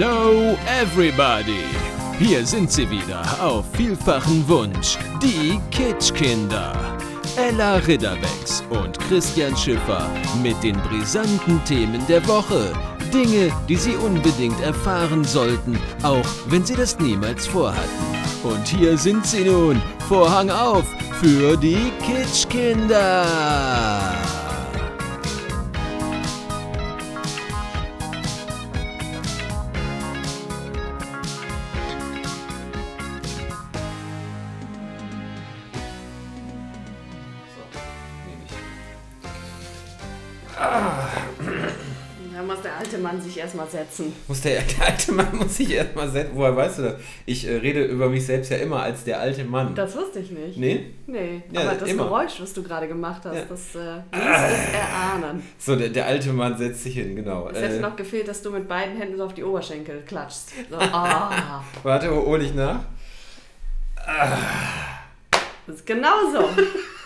Hello everybody! Hier sind sie wieder auf vielfachen Wunsch, die Kitschkinder. Ella Ridderbecks und Christian Schiffer mit den brisanten Themen der Woche. Dinge, die Sie unbedingt erfahren sollten, auch wenn Sie das niemals vorhatten. Und hier sind sie nun, Vorhang auf für die Kitschkinder. Erstmal setzen. Muss der, der alte Mann muss sich erstmal setzen. Woher weißt du das? Ich äh, rede über mich selbst ja immer als der alte Mann. Das wusste ich nicht. nee? Nee, Ja, aber das immer. Geräusch, was du gerade gemacht hast, Ja. das äh, ließ es erahnen. So, der, der alte Mann setzt sich hin, genau. Es hätte Äh, noch gefehlt, dass du mit beiden Händen so auf die Oberschenkel klatschst. So, ah, warte, hol ich nach. das ist genau so.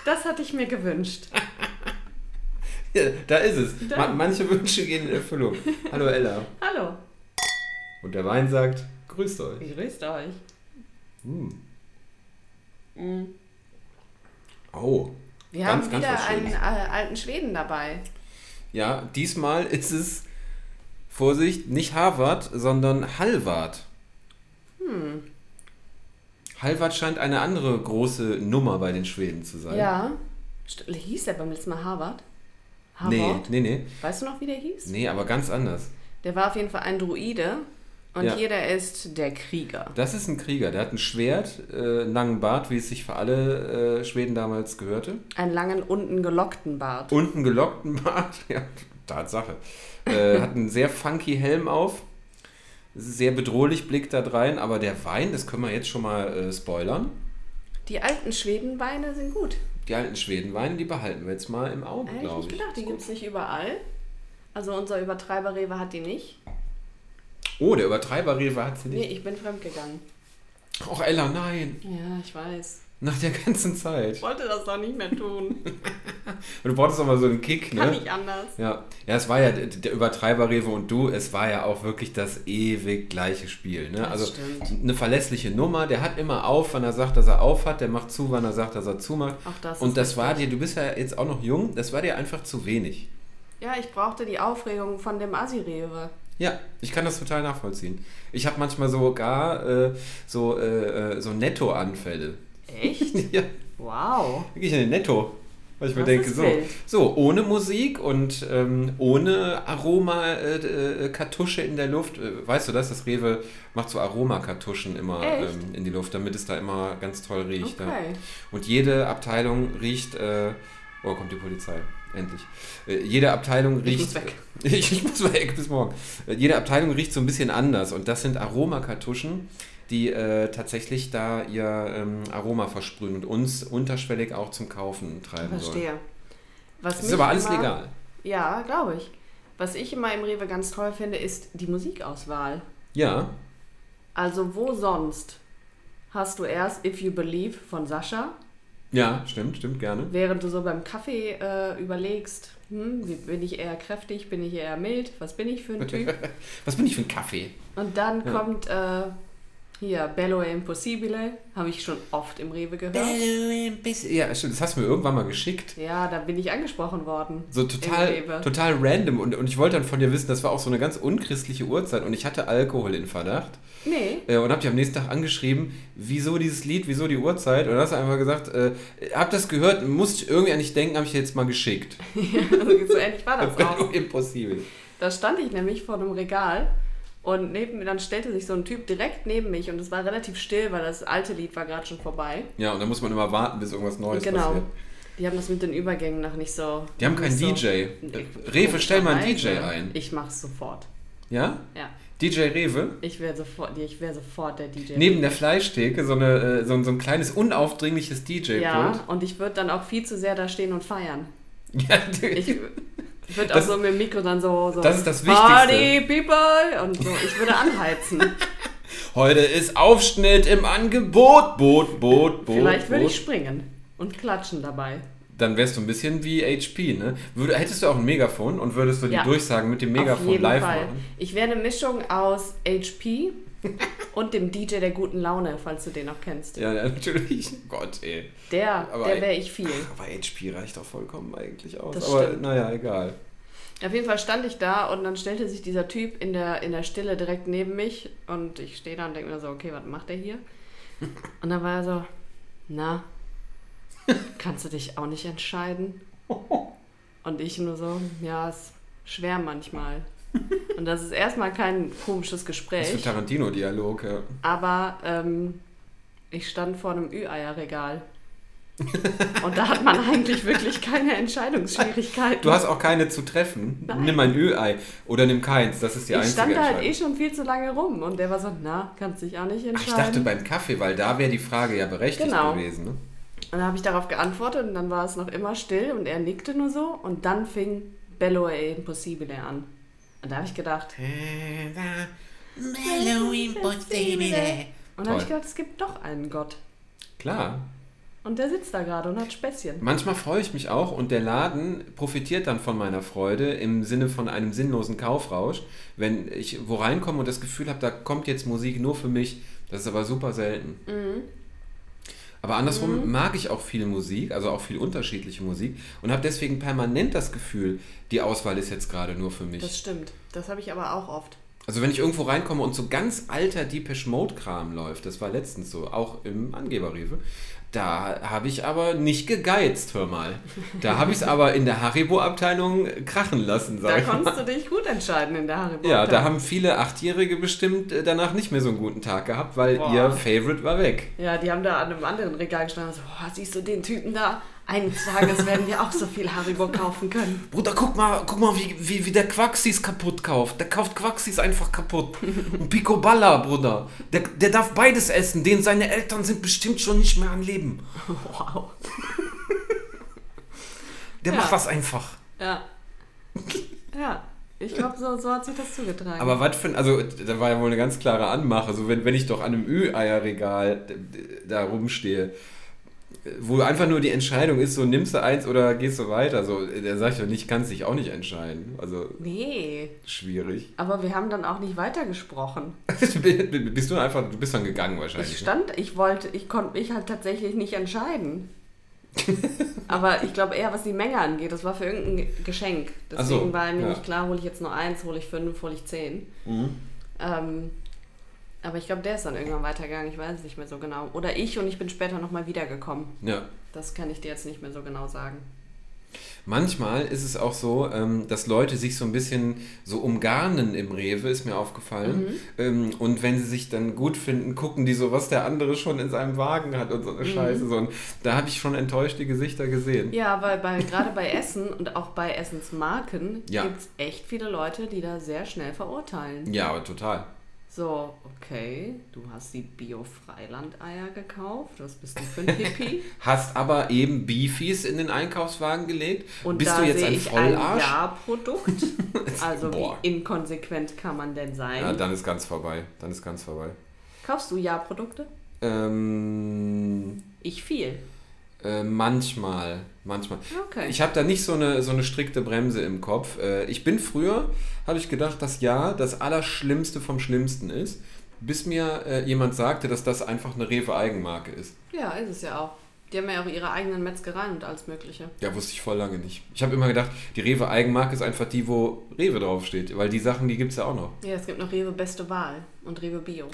Das hatte ich mir gewünscht. Da ist es. Da. Ma manche Wünsche gehen in Erfüllung. Hallo Ella. Hallo, Und der Wein sagt, grüßt euch. grüßt euch? Hm. Mhm. Oh. Wir Ganz, haben ganz wieder einen äh, alten Schweden dabei. Ja, diesmal ist es, Vorsicht, nicht Harvard, sondern Halvard. Hm. Halvard scheint eine andere große Nummer bei den Schweden zu sein. Ja. Hieß der beim letzten Mal Harvard? Nee, Harvard? nee, nee. Weißt du noch, wie der hieß? Nee, aber ganz anders. Der war auf jeden Fall ein Druide. Und Ja. hier der ist der Krieger. Das ist ein Krieger, der hat ein Schwert, äh, einen langen Bart, wie es sich für alle äh, Schweden damals gehörte. Einen langen, unten gelockten Bart. Und einen gelockten Bart, ja, Tatsache. Äh, hat einen sehr funky Helm auf. Sehr bedrohlich blickt da rein, aber der Wein, das können wir jetzt schon mal äh, spoilern. Die alten Schwedenweine sind gut. Die alten Schwedenweine, die behalten wir jetzt mal im Auge, Hätte ich glaube nicht ich. gedacht, die gibt es nicht überall. Also unser Übertreiber Rewe hat die nicht. Oh, der Übertreiber Rewe hat sie Nee, nicht. ich bin fremdgegangen. Och, Ella, nein. Ja, ich weiß. Nach der ganzen Zeit. Ich wollte das doch nicht mehr tun. Und du brauchst doch mal so einen Kick, ne? Kann nicht anders. Ja, ja, es war ja der Übertreiber Rewe und du, es war ja auch wirklich das ewig gleiche Spiel. Ne? Das also stimmt. eine verlässliche Nummer, der hat immer auf, wann er sagt, dass er auf hat, der macht zu, wann er sagt, dass er zumacht. Auch das und das war dir, du bist ja jetzt auch noch jung, das war dir einfach zu wenig. Ja, ich brauchte die Aufregung von dem Assi-Rewe. Ja, ich kann das total nachvollziehen. Ich habe manchmal sogar äh, so, äh, äh, so Nettoanfälle. Echt? ja, Wow. wirklich eine Netto. Weil ich mir Das denke, so, wild. so, ohne Musik und ähm, ohne Aromakartusche in der Luft. Äh, weißt du das? Das Rewe macht so Aromakartuschen immer ähm, in die Luft, damit es da immer ganz toll riecht. Ja. Okay. Und jede Abteilung riecht. Äh, oh, kommt die Polizei. Endlich. Äh, jede Abteilung Ich riecht. muss weg. ich, ich muss weg, bis morgen. Äh, jede Abteilung riecht so ein bisschen anders. Und das sind Aromakartuschen, die äh, tatsächlich da ihr ähm, Aroma versprühen und uns unterschwellig auch zum Kaufen treiben sollen. Verstehe. Was Das ist aber alles immer, legal. Ja, glaube ich. Was ich immer im Rewe ganz toll finde, ist die Musikauswahl. Ja, Also wo sonst hast du erst If You Believe von Sascha, ja, stimmt, stimmt, gerne. während du so beim Kaffee äh, überlegst, hm, bin ich eher kräftig, bin ich eher mild, was bin ich für ein Typ? Was bin ich für ein Kaffee? Und dann Ja. kommt äh, hier Bello e Impossibile, habe ich schon oft im Rewe gehört. Ja, stimmt, das hast du mir irgendwann mal geschickt. Ja, da bin ich angesprochen worden. So total, total random. Und, und ich wollte dann von dir wissen, das war auch so eine ganz unchristliche Uhrzeit und ich hatte Alkohol in Verdacht. Nee, Äh, und hab dich am nächsten Tag angeschrieben, wieso dieses Lied, wieso die Uhrzeit? Und dann hast du einfach gesagt, äh, hab das gehört, musste ich irgendwie an dich denken, habe ich dir jetzt mal geschickt. also so ähnlich war das auch. Impossible. Da stand ich nämlich vor einem Regal und neben mir, dann stellte sich so ein Typ direkt neben mich und es war relativ still, weil das alte Lied war gerade schon vorbei. Ja, und dann muss man immer warten, bis irgendwas Neues genau. passiert. Die haben das mit den Übergängen noch nicht so. Die haben keinen nicht DJ. Rewe, stell mal einen DJ ein. Ich mach's sofort. Ja? Ja. DJ Rewe? Ich wäre sofort, ich wäre sofort der DJ. Neben der Fleischtheke so, eine, äh, so, ein- so ein kleines, unaufdringliches DJ-Pult. Ja, und ich würde dann auch viel zu sehr da stehen und feiern. Ja, Ich würde auch so mit dem Mikro dann so, so Das ist das Wichtigste. Party People und so. Ich würde anheizen. Heute ist Aufschnitt im Angebot. Boot, Boot, Boot. Vielleicht würde ich springen und klatschen dabei. dann wärst du ein bisschen wie HP, ne? Würde, hättest du auch ein Megafon und würdest du die Ja. Durchsagen mit dem Auf Megafon jeden live Fall. machen? Ich wäre eine Mischung aus HP und dem DJ der guten Laune, falls du den noch kennst. Ja, natürlich. Gott, ey. Der, Aber der wäre ich viel. Aber HP reicht doch vollkommen eigentlich aus. Das Aber stimmt. naja, egal. Auf jeden Fall stand ich da und dann stellte sich dieser Typ in der, in der Stille direkt neben mich und ich stehe da und denke mir so, okay, was macht der hier? Und dann war er so, na, kannst du dich auch nicht entscheiden? Und ich nur so, ja, ist schwer manchmal. Und das ist erstmal kein komisches Das ist Gespräch, Tarantino-Dialog, ja. aber ähm, ich stand vor einem Ü-Eierregal. Und da hat man eigentlich wirklich keine Entscheidungsschwierigkeiten. Du hast auch keine zu treffen. Nein. Nimm ein Ü-Ei oder nimm keins. Das ist die ich einzige stand da halt eh schon viel zu lange rum und der war so, na, kannst dich auch nicht Ach, entscheiden. ich dachte beim Kaffee, weil da wäre die Frage ja berechtigt Genau. gewesen. Ne? und dann habe ich darauf geantwortet und dann war es noch immer still und er nickte nur so und dann fing Bello e Impossibile an. Und da habe ich gedacht, und dann habe ich gedacht, es gibt doch einen Gott. Klar. Und der sitzt da gerade und hat Späßchen. Manchmal freue ich mich auch und der Laden profitiert dann von meiner Freude im Sinne von einem sinnlosen Kaufrausch. Wenn ich wo reinkomme und das Gefühl habe, da kommt jetzt Musik nur für mich, das ist aber super selten. Aber andersrum mag ich auch viel Musik, also auch viel unterschiedliche Musik und habe deswegen permanent das Gefühl, die Auswahl ist jetzt gerade nur für mich. Das stimmt. Das habe ich aber auch oft. Also wenn ich irgendwo reinkomme und so ganz alter Deepish Mode Kram läuft, das war letztens so, auch im Angeberrewe, da habe ich aber nicht gegeizt, hör mal. Da habe ich es aber in der Haribo-Abteilung krachen lassen, Da sag ich mal. konntest du dich gut entscheiden in der Haribo. Ja, da haben viele Achtjährige bestimmt äh, danach nicht mehr so einen guten Tag gehabt, weil Boah. ihr Favorite war weg. Ja, die haben da an einem anderen Regal gestanden und so, boah, siehst du den Typen da? Eines Tages werden wir auch so viel Haribo kaufen können. Bruder, guck mal, guck mal, wie, wie, wie der Quaxis kaputt kauft. Der kauft Quaxis einfach kaputt. Und Picoballa, Bruder. Der, der darf beides essen, denn seine Eltern sind bestimmt schon nicht mehr am Leben. Wow. Der Ja. macht das einfach. Ja. Ja. Ich glaube, so, so hat sich das zugetragen. Aber was für ein, also da war ja wohl eine ganz klare Anmache. Also wenn, wenn ich doch an einem Ü-Eierregal da rumstehe, wo einfach nur die Entscheidung ist, so nimmst du eins oder gehst du weiter, so, da sag ich doch nicht, kannst dich auch nicht entscheiden. Also Nee. schwierig. Aber wir haben dann auch nicht weitergesprochen. bist du einfach, du bist dann gegangen wahrscheinlich. Ich ne? stand, ich wollte, ich konnte mich halt tatsächlich nicht entscheiden. Aber ich glaube eher, was die Menge angeht, das war für irgendein Geschenk. Deswegen so, war mir ja. nicht klar, hole ich jetzt nur eins, hole ich fünf, hole ich zehn. Mhm. Ähm, aber ich glaube, der ist dann irgendwann weitergegangen, ich weiß es nicht mehr so genau. Oder ich und ich bin später nochmal wiedergekommen. Ja. Das kann ich dir jetzt nicht mehr so genau sagen. Manchmal ist es auch so, ähm, dass Leute sich so ein bisschen so umgarnen im Rewe, ist mir aufgefallen. Ähm, und wenn sie sich dann gut finden, gucken die so, was der andere schon in seinem Wagen hat und so eine Scheiße. So. Und da habe ich schon enttäuschte Gesichter gesehen. Ja, weil bei, gerade bei Essen und auch bei Essensmarken Ja. gibt es echt viele Leute, die da sehr schnell verurteilen. Ja, aber total. So, okay, du hast die Bio-Freiland-Eier gekauft. Was bist du für ein Hippie? Hast aber eben Beefies in den Einkaufswagen gelegt. Und Bist da du jetzt ein ich ein Vollarsch? Ja-Produkt. Also Boah. wie inkonsequent kann man denn sein? Ja, dann ist ganz vorbei. Dann ist ganz vorbei. Kaufst du Ja-Produkte? Ähm, Ich viel. äh, manchmal, manchmal. Okay. Ich habe da nicht so eine, so eine strikte Bremse im Kopf. Äh, ich bin früher, habe ich gedacht, dass ja das Allerschlimmste vom Schlimmsten ist, bis mir äh, jemand sagte, dass das einfach eine Rewe-Eigenmarke ist. ja, ist es ja auch. Die haben ja auch ihre eigenen Metzgereien und alles Mögliche. Ja, wusste ich voll lange nicht. Ich habe immer gedacht, die Rewe-Eigenmarke ist einfach die, wo Rewe draufsteht, weil die Sachen, die gibt es ja auch noch. Ja, es gibt noch Rewe Beste Wahl und Rewe Bio.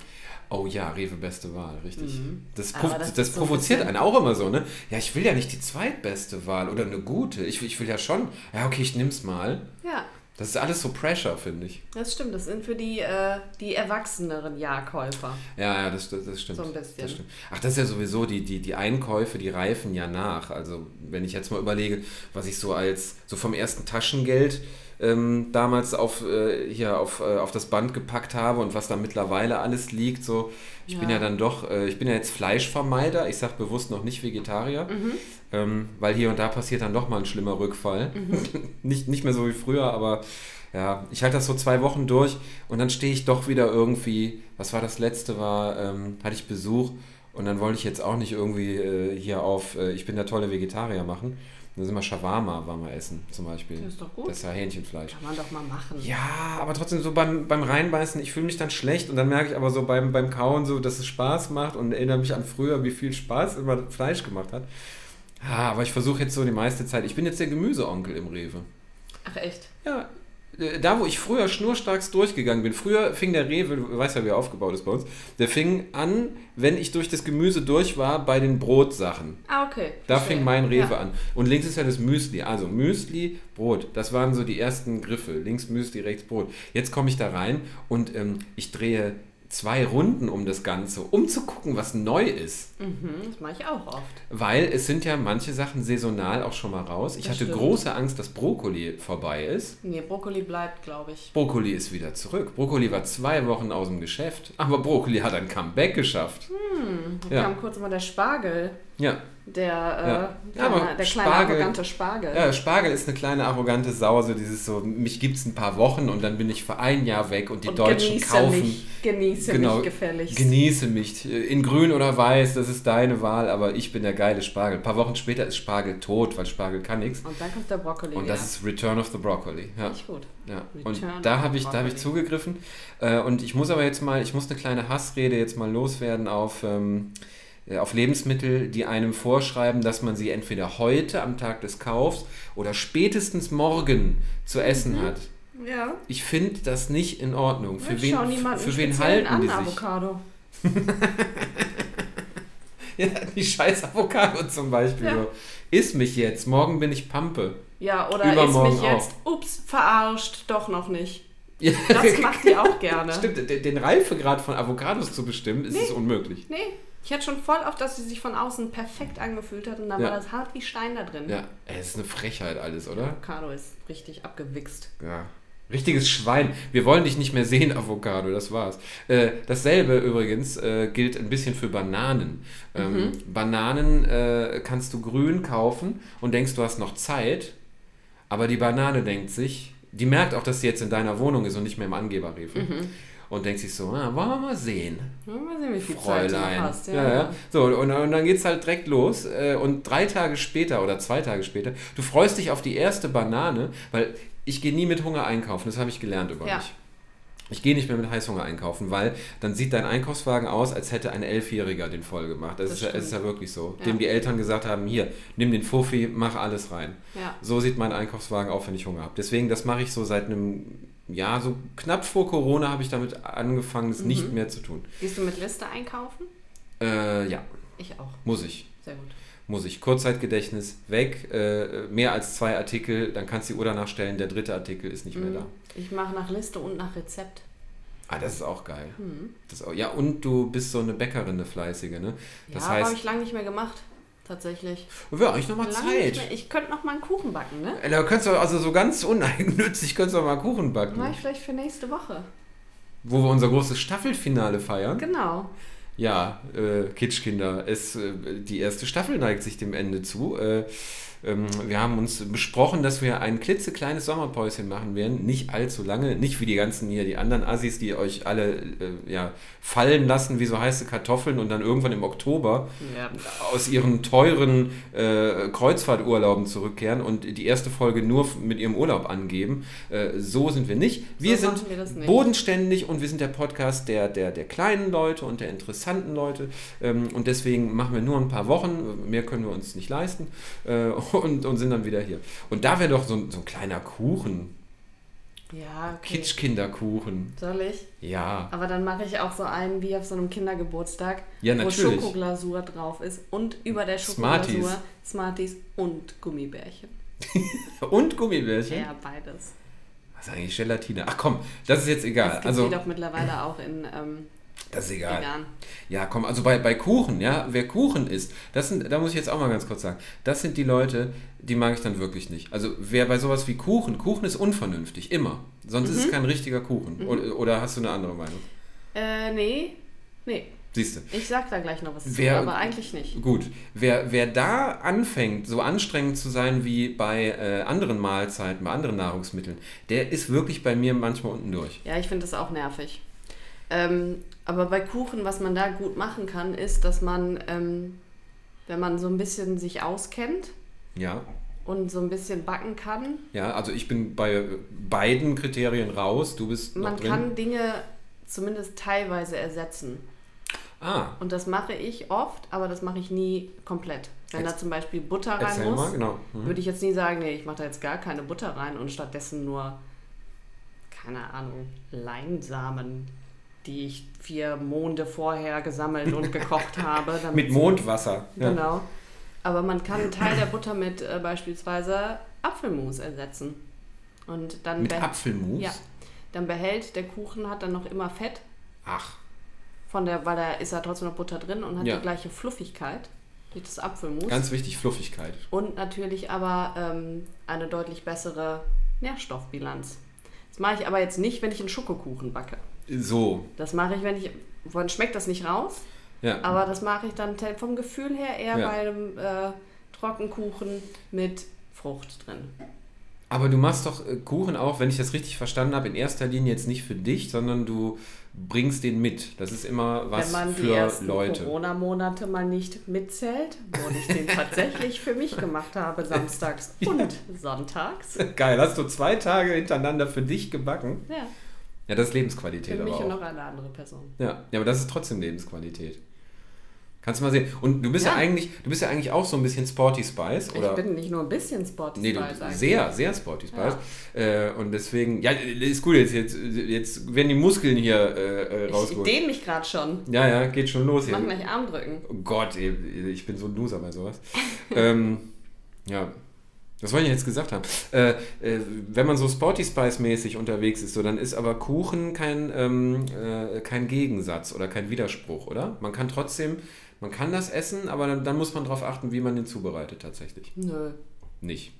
Oh ja, Rewe beste Wahl, richtig. Das, Aber provo- das das, so provoziert bisschen- einen auch immer so, ne? Ja, ich will ja nicht die zweitbeste Wahl oder eine gute. Ich, will- ich will ja schon, ja, okay, ich nimm's mal. Ja, Das ist alles so Pressure, finde ich. das stimmt. Das sind für die, äh, die erwachseneren Ja-Käufer. Ja, ja, das, das, das stimmt. So ein bisschen. Das stimmt. Ach, das ist ja sowieso, die, die, die Einkäufe, die reifen ja nach. Also, wenn ich jetzt mal überlege, was ich so als, so vom ersten Taschengeld ähm, damals auf, äh, hier auf, äh, auf das Band gepackt habe und was da mittlerweile alles liegt, so, ich bin Ja. ja dann doch, äh, ich bin ja jetzt Fleischvermeider, ich sage bewusst noch nicht Vegetarier, Mhm. ähm, weil hier und da passiert dann doch mal ein schlimmer Rückfall. nicht, nicht mehr so wie früher, aber ja, ich halte das so zwei Wochen durch und dann stehe ich doch wieder irgendwie, was war das letzte, war, ähm, hatte ich Besuch Und dann wollte ich jetzt auch nicht irgendwie äh, hier auf, äh, ich bin der tolle Vegetarier machen. Dann sind wir Shawarma, waren wir essen zum Beispiel. Das ist doch gut. Das ist ja Hähnchenfleisch. Kann man doch mal machen. Ja, aber trotzdem so beim, beim Reinbeißen, ich fühle mich dann schlecht und dann merke ich aber so beim, beim Kauen so, dass es Spaß macht und erinnere mich an früher, wie viel Spaß immer Fleisch gemacht hat. Ja, aber ich versuche jetzt so die meiste Zeit, ich bin jetzt der Gemüseonkel im Rewe. Ach echt? Ja, da wo ich früher schnurstracks durchgegangen bin, früher fing der Rewe, du weißt ja, wie er aufgebaut ist bei uns, der fing an, wenn ich durch das Gemüse durch war, bei den Brotsachen. Ah, okay. Da Verstehe. fing mein Rewe ja. an. Und links ist ja das Müsli. Also Müsli, Brot. Das waren so die ersten Griffe. Links Müsli, rechts Brot. Jetzt komme ich da rein und ähm, ich drehe zwei Runden um das Ganze, um zu gucken, was neu ist. Mhm, das mache ich auch oft. Weil es sind ja manche Sachen saisonal auch schon mal raus. Ich Das hatte stimmt. große Angst, dass Brokkoli vorbei ist. Nee, Brokkoli bleibt, glaube ich. Brokkoli ist wieder zurück. Brokkoli war zwei Wochen aus dem Geschäft. Aber Brokkoli hat ein Comeback geschafft. Da Ja. kam kurz mal der Spargel. Ja. Der, Ja. äh, Ja, kleine, der kleine Spargel- arrogante Spargel. Ja, Spargel ist eine kleine arrogante Sau, so dieses so, mich gibt's ein paar Wochen und dann bin ich für ein Jahr weg und die Und Deutschen genieße kaufen. Mich, genieße Genau, mich gefälligst. Genieße mich. In grün oder weiß, das ist deine Wahl, aber ich bin der geile Spargel. Ein paar Wochen später ist Spargel tot, weil Spargel kann nichts. Und dann kommt der Brokkoli. Und das ist Return of the Broccoli. Ja. Nicht gut. Ja, Return und da habe ich, da hab ich Broccoli. zugegriffen. Äh, und ich muss aber jetzt mal, ich muss eine kleine Hassrede jetzt mal loswerden auf, ähm, äh, auf Lebensmittel, die einem vorschreiben, dass man sie entweder heute am Tag des Kaufs oder spätestens morgen zu essen Mhm. hat. Ja. Ich finde das nicht in Ordnung. Für ich wen, schau niemanden für wen halten an, die sich? Avocado. Ja, die scheiß Avocado zum Beispiel. Ja. Iss mich jetzt, morgen bin ich Pampe. Ja, oder ist Übermorgen mich jetzt, ups, verarscht, doch noch nicht. Ja. Das macht die auch gerne. Stimmt, den Reifegrad von Avocados zu bestimmen, ist es unmöglich. Nee, ich hatte schon voll oft, dass sie sich von außen perfekt angefühlt hat und dann Ja. war das hart wie Stein da drin. Ja, es ist eine Frechheit alles, oder? Avocado ist richtig abgewichst. Ja. Richtiges Schwein. Wir wollen dich nicht mehr sehen, Avocado, das war's. Äh, dasselbe übrigens äh, gilt ein bisschen für Bananen. Ähm, Bananen äh, kannst du grün kaufen und denkst, du hast noch Zeit, aber die Banane denkt sich, die merkt auch, dass sie jetzt in deiner Wohnung ist und nicht mehr im Angeberrefe. Und denkt sich so, ah, wollen wir mal sehen. Ja, Mal sehen, wie viel Zeit du Fräulein. hast. Ja, ja. So, und, und dann geht's halt direkt los. äh, Und drei Tage später oder zwei Tage später, du freust dich auf die erste Banane, weil ich gehe nie mit Hunger einkaufen, das habe ich gelernt über Ja. mich. Ich gehe nicht mehr mit Heißhunger einkaufen, weil dann sieht dein Einkaufswagen aus, als hätte ein Elfjähriger den voll gemacht. Das, Das ist, ja, es ist ja wirklich so. Ja. Dem die Eltern gesagt haben, hier, nimm den Fuffi, mach alles rein. Ja. So sieht mein Einkaufswagen auch, wenn ich Hunger habe. Deswegen, das mache ich so seit einem Jahr, so knapp vor Corona habe ich damit angefangen, es Mhm. nicht mehr zu tun. Gehst du mit Liste einkaufen? Äh, ja, Ich auch. muss ich. Sehr gut. Muss ich. Kurzzeitgedächtnis weg, äh, mehr als zwei Artikel, dann kannst du die Uhr danach stellen, der dritte Artikel ist nicht mehr da. Ich mache nach Liste und nach Rezept. Ah, das ist auch geil. Mhm. Das auch, ja, und du bist so eine Bäckerin, eine fleißige, ne? Das ja, habe ich lange nicht mehr gemacht. Tatsächlich. ja, eigentlich nochmal Zeit. Ich könnte noch mal einen Kuchen backen, ne? Äh, Da könntest du also so ganz uneigennützig könntest du mal Kuchen backen. Mach ich vielleicht für nächste Woche. Wo wir unser großes Staffelfinale feiern. Genau. Ja, äh, Kitschkinder, es, äh, die erste Staffel neigt sich dem Ende zu. Äh, ähm, wir haben uns besprochen, dass wir ein klitzekleines Sommerpäuschen machen werden. Nicht allzu lange, nicht wie die ganzen hier, die anderen Assis, die euch alle äh, ja, fallen lassen wie so heiße Kartoffeln und dann irgendwann im Oktober Ja. aus ihren teuren äh, Kreuzfahrturlauben zurückkehren und die erste Folge nur mit ihrem Urlaub angeben. Äh, so sind wir nicht. Wir So sind wir nicht. bodenständig und wir sind der Podcast der, der, der kleinen Leute und der interessanten Leute. Ähm, und deswegen machen wir nur ein paar Wochen. Mehr können wir uns nicht leisten. Äh, und, und sind dann wieder hier. Und da wäre doch so, ein- so ein kleiner Kuchen. Ja, okay. Kitschkinderkuchen. Soll ich? Ja. Aber dann mache ich auch so einen wie auf so einem Kindergeburtstag, Ja, wo. Schokoglasur drauf ist und über der Smarties. Schokoglasur Smarties und Gummibärchen. Und Gummibärchen. Ja, beides. Was ist eigentlich Gelatine? Ach komm, das ist jetzt egal. Das gibt Also, es doch mittlerweile auch in ähm, das ist egal. vegan. Ja, komm, also bei, bei Kuchen, ja, wer Kuchen isst, das sind, da muss ich jetzt auch mal ganz kurz sagen, das sind die Leute, die mag ich dann wirklich nicht. Also wer bei sowas wie Kuchen, Kuchen ist unvernünftig, immer. Sonst ist es kein richtiger Kuchen. Oder, oder hast du eine andere Meinung? Äh, nee. Nee. Siehst du. Ich sag da gleich noch was Wer- zu, aber eigentlich nicht. Gut, wer, wer da anfängt, so anstrengend zu sein wie bei äh, anderen Mahlzeiten, bei anderen Nahrungsmitteln, der ist wirklich bei mir manchmal unten durch. Ja, ich finde das auch nervig. Ähm, aber bei Kuchen, was man da gut machen kann, ist, dass man, ähm, wenn man so ein bisschen sich auskennt Ja. und so ein bisschen backen kann, Ja, also ich bin bei beiden Kriterien raus. Du bist man kann Dinge zumindest teilweise ersetzen. ah, Und das mache ich oft, aber das mache ich nie komplett. Wenn Ex- da zum Beispiel Butter rein erzähl muss, genau. Mhm. würde ich jetzt nie sagen, nee, ich mache da jetzt gar keine Butter rein und stattdessen nur, keine Ahnung, Leinsamen, die ich vier Monde vorher gesammelt und gekocht habe. damit Mit Mondwasser. Ja. Genau. Aber man kann einen Teil der Butter mit äh, beispielsweise Apfelmus ersetzen. Und dann, Mit Apfelmus? Ja. dann behält der Kuchen, hat dann noch immer Fett, Ach, von der, weil da ist ja trotzdem noch Butter drin und hat Ja. die gleiche Fluffigkeit wie das Apfelmus. ganz wichtig, Fluffigkeit. und natürlich aber ähm, eine deutlich bessere Nährstoffbilanz. Das mache ich aber jetzt nicht, wenn ich einen Schokokuchen backe. So, Das mache ich, wenn ich, dann schmeckt das nicht raus, ja. aber das mache ich dann vom Gefühl her eher Ja. bei einem äh, Trockenkuchen mit Frucht drin. Aber du machst doch äh, Kuchen auch, wenn ich das richtig verstanden habe, in erster Linie jetzt nicht für dich, sondern du bringst den mit. Das ist immer was wenn man die für ersten Leute. Corona-Monate mal nicht mitzählt, wo ich den tatsächlich für mich gemacht habe, samstags und sonntags. Geil, hast du zwei Tage hintereinander für dich gebacken? Ja, Ja, das ist Lebensqualität für mich aber und auch. noch eine andere Person. Ja, ja, aber das ist trotzdem Lebensqualität. Kannst du mal sehen. Und du bist ja, Ja. eigentlich, du bist ja eigentlich auch so ein bisschen Sporty Spice, oder? Ich bin nicht nur ein bisschen Sporty Nee, du, Spice eigentlich. sehr, sehr Sporty Spice. Äh, und deswegen, ja, ist gut, jetzt, jetzt, jetzt werden die Muskeln hier äh, äh, Ich rausgeholt. dehne mich gerade schon. Ja, ja, geht schon los Ich mach hier. gleich Armdrücken. Oh Gott, ey, ich bin so ein Loser bei sowas. ähm, ja, was wollte ich jetzt gesagt haben? Äh, äh, wenn man so Sporty Spice-mäßig unterwegs ist, so, dann ist aber Kuchen kein, ähm, äh, kein Gegensatz oder kein Widerspruch, oder? Man kann trotzdem, man kann das essen, aber dann, dann muss man darauf achten, wie man den zubereitet tatsächlich. Nö. Nicht.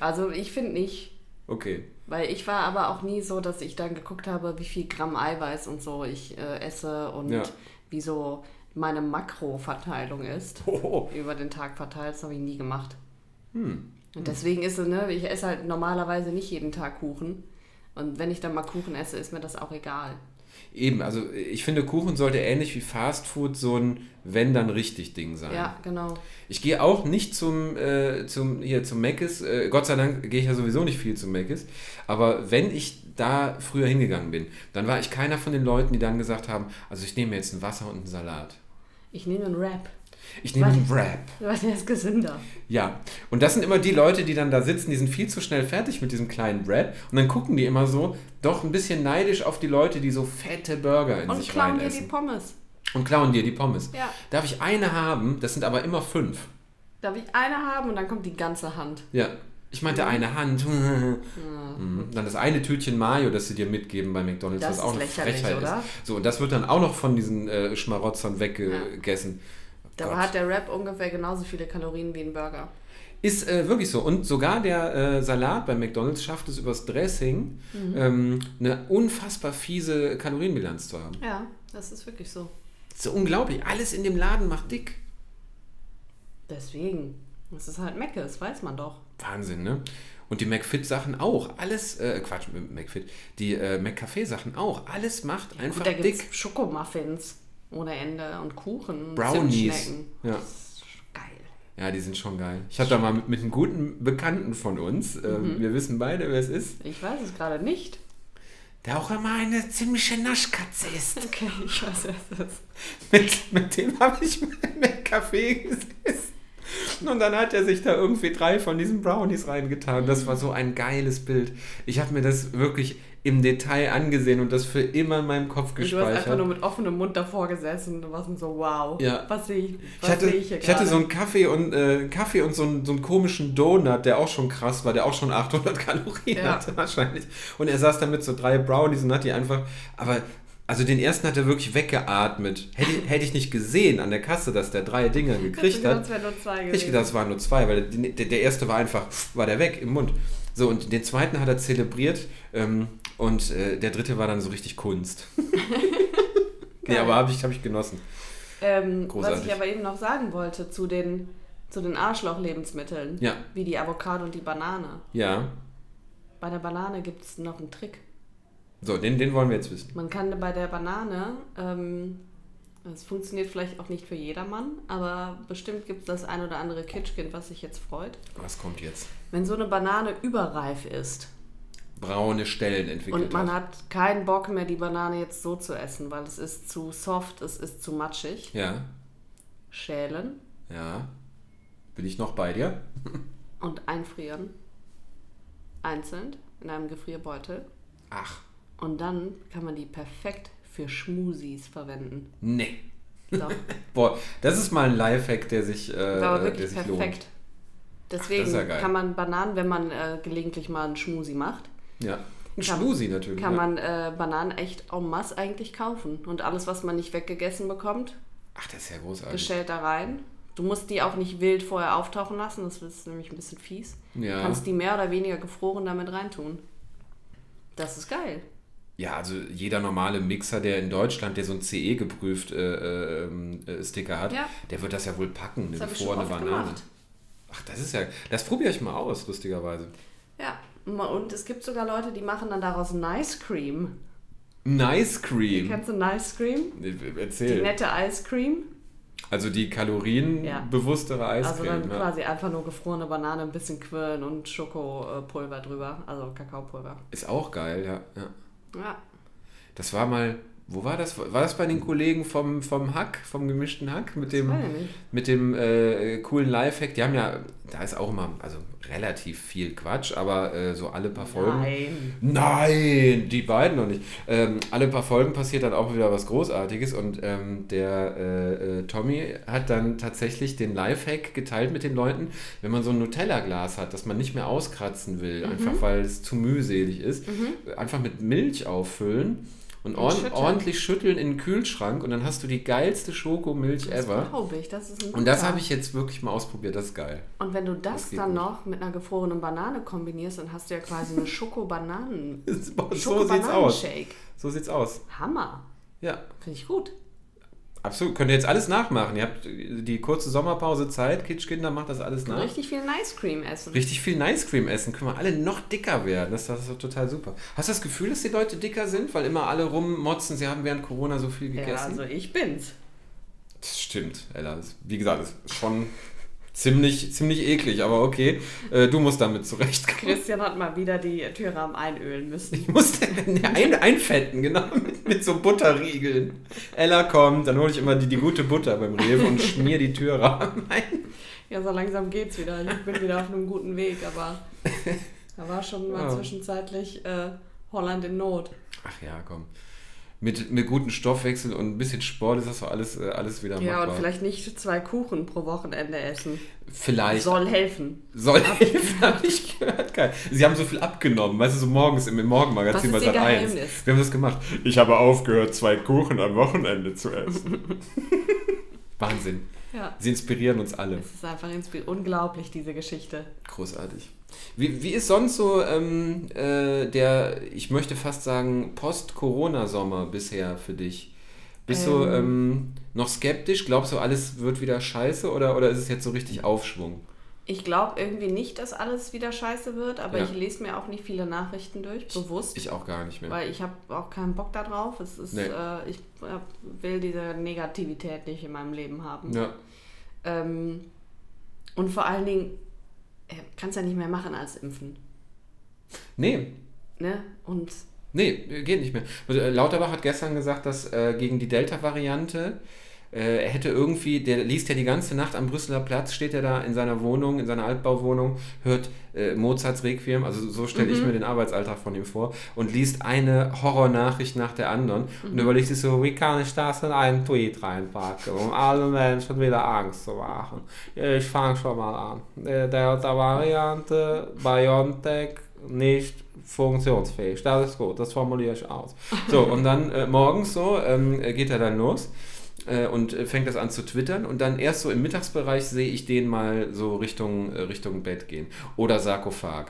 Also ich finde nicht. Okay. Weil ich war aber auch nie so, dass ich dann geguckt habe, wie viel Gramm Eiweiß und so ich äh, esse und Ja. wie so meine Makroverteilung ist. Oh, Über den Tag verteilt, das habe ich nie gemacht. hm. Und deswegen ist es, ne, ich esse halt normalerweise nicht jeden Tag Kuchen. Und wenn ich dann mal Kuchen esse, ist mir das auch egal. Eben, also ich finde, Kuchen sollte ähnlich wie Fast Food so ein wenn dann richtig Ding sein. Ja, genau. Ich gehe auch nicht zum, äh, zum, hier, zum Mc's. Äh, Gott sei Dank gehe ich ja sowieso nicht viel zum Mc's. Aber wenn ich da früher hingegangen bin, dann war ich keiner von den Leuten, die dann gesagt haben, also ich nehme jetzt ein Wasser und einen Salat. Ich nehme einen Wrap. Ich nehme einen Wrap. Weil der ist gesünder. Ja. Und das sind immer die Leute, die dann da sitzen, die sind viel zu schnell fertig mit diesem kleinen Wrap. Und dann gucken die immer so, doch ein bisschen neidisch auf die Leute, die so fette Burger in Und sich klauen rein dir die. Pommes. Und klauen dir die Pommes. Ja. Darf ich eine haben? Das sind aber immer fünf. Darf ich eine haben und dann kommt die ganze Hand. Ja. Ich meinte eine Hand. Mhm. Dann das eine Tütchen Mayo, das sie dir mitgeben bei McDonalds, Das was auch eine Frechheit oder? ist. So, und das wird dann auch noch von diesen äh, Schmarotzern weggegessen. Da Gott. hat der Wrap ungefähr genauso viele Kalorien wie ein Burger. Ist äh, wirklich so. Und sogar der äh, Salat bei McDonalds schafft es übers Dressing, Mhm. ähm, eine unfassbar fiese Kalorienbilanz zu haben. Ja, das ist wirklich so. Das ist unglaublich. Alles in dem Laden macht dick. Deswegen. Das ist halt Mecke, das weiß man doch. Wahnsinn, ne? Und die McFit-Sachen auch. Alles, äh, Quatsch, McFit. Die äh, McCafé-Sachen auch. Alles macht einfach Gut, da dick. Schokomuffins ohne Ende und Kuchen. und Brownies. Ja. Das ist geil. Ja, die sind schon geil. Ich hatte da mal mit, mit einem guten Bekannten von uns, Mhm. ähm, wir wissen beide, wer es ist, Ich weiß es gerade nicht. der auch immer eine ziemliche Naschkatze ist. Okay, ich weiß es. ist. Mit, mit dem habe ich mal im Café gesessen. Und dann hat er sich da irgendwie drei von diesen Brownies reingetan. Das war so ein geiles Bild. Ich habe mir das wirklich im Detail angesehen und das für immer in meinem Kopf Und du hast einfach gespeichert. nur mit offenem Mund davor gesessen und warst so, wow, Ja. was sehe ich, was Ich hatte, sehe ich hier ich hatte so einen Kaffee und, äh, Kaffee und so einen, so einen komischen Donut, der auch schon krass war, der auch schon 800 Kalorien Ja. hatte wahrscheinlich. Und er saß da mit so drei Brownies und hat die einfach, aber also den ersten hat er wirklich weggeatmet. Hätte, ich- hätte ich nicht gesehen an der Kasse, dass der drei Dinger gekriegt gedacht, hat. es wären nur zwei Ich gewesen. gedacht, es waren nur zwei, weil der, der erste war einfach, war der weg im Mund. So, und den zweiten hat er zelebriert ähm, und äh, der dritte war dann so richtig Kunst. nee, aber habe ich, hab ich genossen. Ähm, was Großartig. ich aber eben noch sagen wollte zu den, zu den Arschloch-Lebensmitteln, Ja. wie die Avocado und die Banane. Ja. Bei der Banane gibt es noch einen Trick. So, den, den wollen wir jetzt wissen. Man kann bei der Banane, ähm, es funktioniert vielleicht auch nicht für jedermann, aber bestimmt gibt es das ein oder andere Kitschkind, was sich jetzt freut. Was kommt jetzt? Wenn so eine Banane überreif ist Braune Stellen entwickelt und man hat. hat keinen Bock mehr, die Banane jetzt so zu essen, weil es ist zu soft, es ist zu matschig, Ja, schälen ja. Bin ich noch bei dir? und einfrieren. Einzeln in einem Gefrierbeutel. Ach, Und dann kann man die perfekt für Schmusis verwenden. nee. So. Boah, das ist mal ein Lifehack, der sich, äh, aber der wirklich sich perfekt. lohnt. Deswegen ist ja kann man Bananen, wenn man äh, gelegentlich mal einen Schmusi macht, Ja. Ein Schmusi natürlich. kann ja. man äh, Bananen echt en masse eigentlich kaufen. Und alles, was man nicht weggegessen bekommt, Ach, das ist ja großartig. gestellt da rein. Du musst die auch nicht wild vorher auftauchen lassen, das ist nämlich ein bisschen fies. Ja. Du kannst die mehr oder weniger gefroren damit reintun. Das ist geil. Ja, also jeder normale Mixer, der in Deutschland, der so ein CE geprüft äh, ähm, äh, Sticker hat, Ja. der wird das ja wohl packen, eine gefrorene Banane. gemacht. Ach, das ist ja. Das probiere ich mal aus, lustigerweise. Ja, und es gibt sogar Leute, die machen dann daraus Nice Cream. Nice Cream. Kennst du Nice Cream? Nee, Die Erzähl. nette Ice Cream. Also die kalorienbewusstere Also Eiscreme. dann ja. quasi einfach nur gefrorene Banane, ein bisschen Quirn und Schokopulver drüber, also Kakaopulver. Ist auch geil, ja. ja. Ja, Das war mal. Wo war das? War das bei den Kollegen vom, vom Hack, vom gemischten Hack? Mit dem, mit dem äh, coolen Lifehack. Die haben ja, da ist auch immer, also relativ viel Quatsch, aber äh, so alle paar Folgen. Nein. Nein, die beiden noch nicht. Ähm, alle paar Folgen passiert dann auch wieder was Großartiges und ähm, der äh, äh, Tommy hat dann tatsächlich den Lifehack geteilt mit den Leuten, wenn man so ein Nutella-Glas hat, das man nicht mehr auskratzen will, einfach weil es zu mühselig ist, einfach mit Milch auffüllen. Und, ordn schütteln. ordentlich schütteln in den Kühlschrank und dann hast du die geilste Schokomilch Das ever. glaube ich, das ist ein Und das habe ich jetzt wirklich mal ausprobiert, das ist geil. Und wenn du das, Das dann gut. noch mit einer gefrorenen Banane kombinierst, dann hast du ja quasi eine Schokobananen. so sieht's aus. So sieht's aus. Hammer. Ja, Finde ich gut. Absolut, könnt ihr jetzt alles nachmachen. Ihr habt die kurze Sommerpause Zeit, Kitschkinder macht das alles nach. Richtig viel Nice Cream essen. Richtig viel Nice Cream essen, können wir alle noch dicker werden. Das, das ist total super. Hast du das Gefühl, dass die Leute dicker sind, weil immer alle rummotzen, sie haben während Corona so viel Ja, gegessen? also ich bin's. Das stimmt, Ella. Wie gesagt, das ist schon ziemlich, ziemlich eklig, aber okay. Äh, du musst damit zurechtkommen. Christian hat mal wieder die Türrahmen einölen müssen. Ich muss den ein, einfetten, genau, mit, mit so Butterriegeln. Ella kommt, dann hole ich immer die, die gute Butter beim Rewe und schmier die Türrahmen ein. Ja, so langsam geht's wieder. Ich bin wieder auf einem guten Weg, aber da war schon mal Ja. zwischenzeitlich äh, Holland in Not. Ach ja, komm. Mit, mit gutem Stoffwechsel und ein bisschen Sport ist das doch alles, äh, alles wieder Ja, machbar. und vielleicht nicht zwei Kuchen pro Wochenende essen. Vielleicht Soll helfen. soll helfen, habe ich gehört. Geil. Sie haben so viel abgenommen, weißt du, so morgens im, Morgenmagazin Was bei Sat 1. Geheimnis? Wir haben das gemacht. Ich habe aufgehört, zwei Kuchen am Wochenende zu essen. Wahnsinn. Ja. Sie inspirieren uns alle. Es ist einfach unglaublich, diese Geschichte. Großartig. Wie, wie ist sonst so ähm, äh, der, ich möchte fast sagen, Post-Corona-Sommer bisher für dich? Bist du Ähm. ähm, noch skeptisch? Glaubst du, alles wird wieder scheiße oder, oder ist es jetzt so richtig Aufschwung? Ich glaube irgendwie nicht, dass alles wieder scheiße wird, aber Ja. ich lese mir auch nicht viele Nachrichten durch, bewusst. Ich auch gar nicht mehr. weil ich habe auch keinen Bock darauf. Es ist, Nee. äh, ich äh, will diese Negativität nicht in meinem Leben haben. Ja. Ähm, und vor allen Dingen äh, kannst ja nicht mehr machen als impfen. Nee, Ne? Und Nee, geht nicht mehr. Lauterbach hat gestern gesagt, dass äh, gegen die Delta-Variante er hätte irgendwie, der liest ja die ganze Nacht am Brüsseler Platz, steht er da in seiner Wohnung, in seiner Altbauwohnung, hört äh, Mozarts Requiem, also so stelle ich mir den Arbeitsalltag von ihm vor, und liest eine Horrornachricht nach der anderen und überlegt sich so, wie kann ich das in einen Tweet reinpacken, um allen Menschen wieder Angst zu machen. Ich fange schon mal an. Äh, Delta-Variante, BioNTech, nicht funktionsfähig. Das ist gut, das formuliere ich aus. So, und dann äh, morgens so ähm, äh, geht er dann los äh, und äh, fängt das an zu twittern und dann erst so im Mittagsbereich sehe ich den mal so Richtung, äh, Richtung Bett gehen. Oder Sarkophag.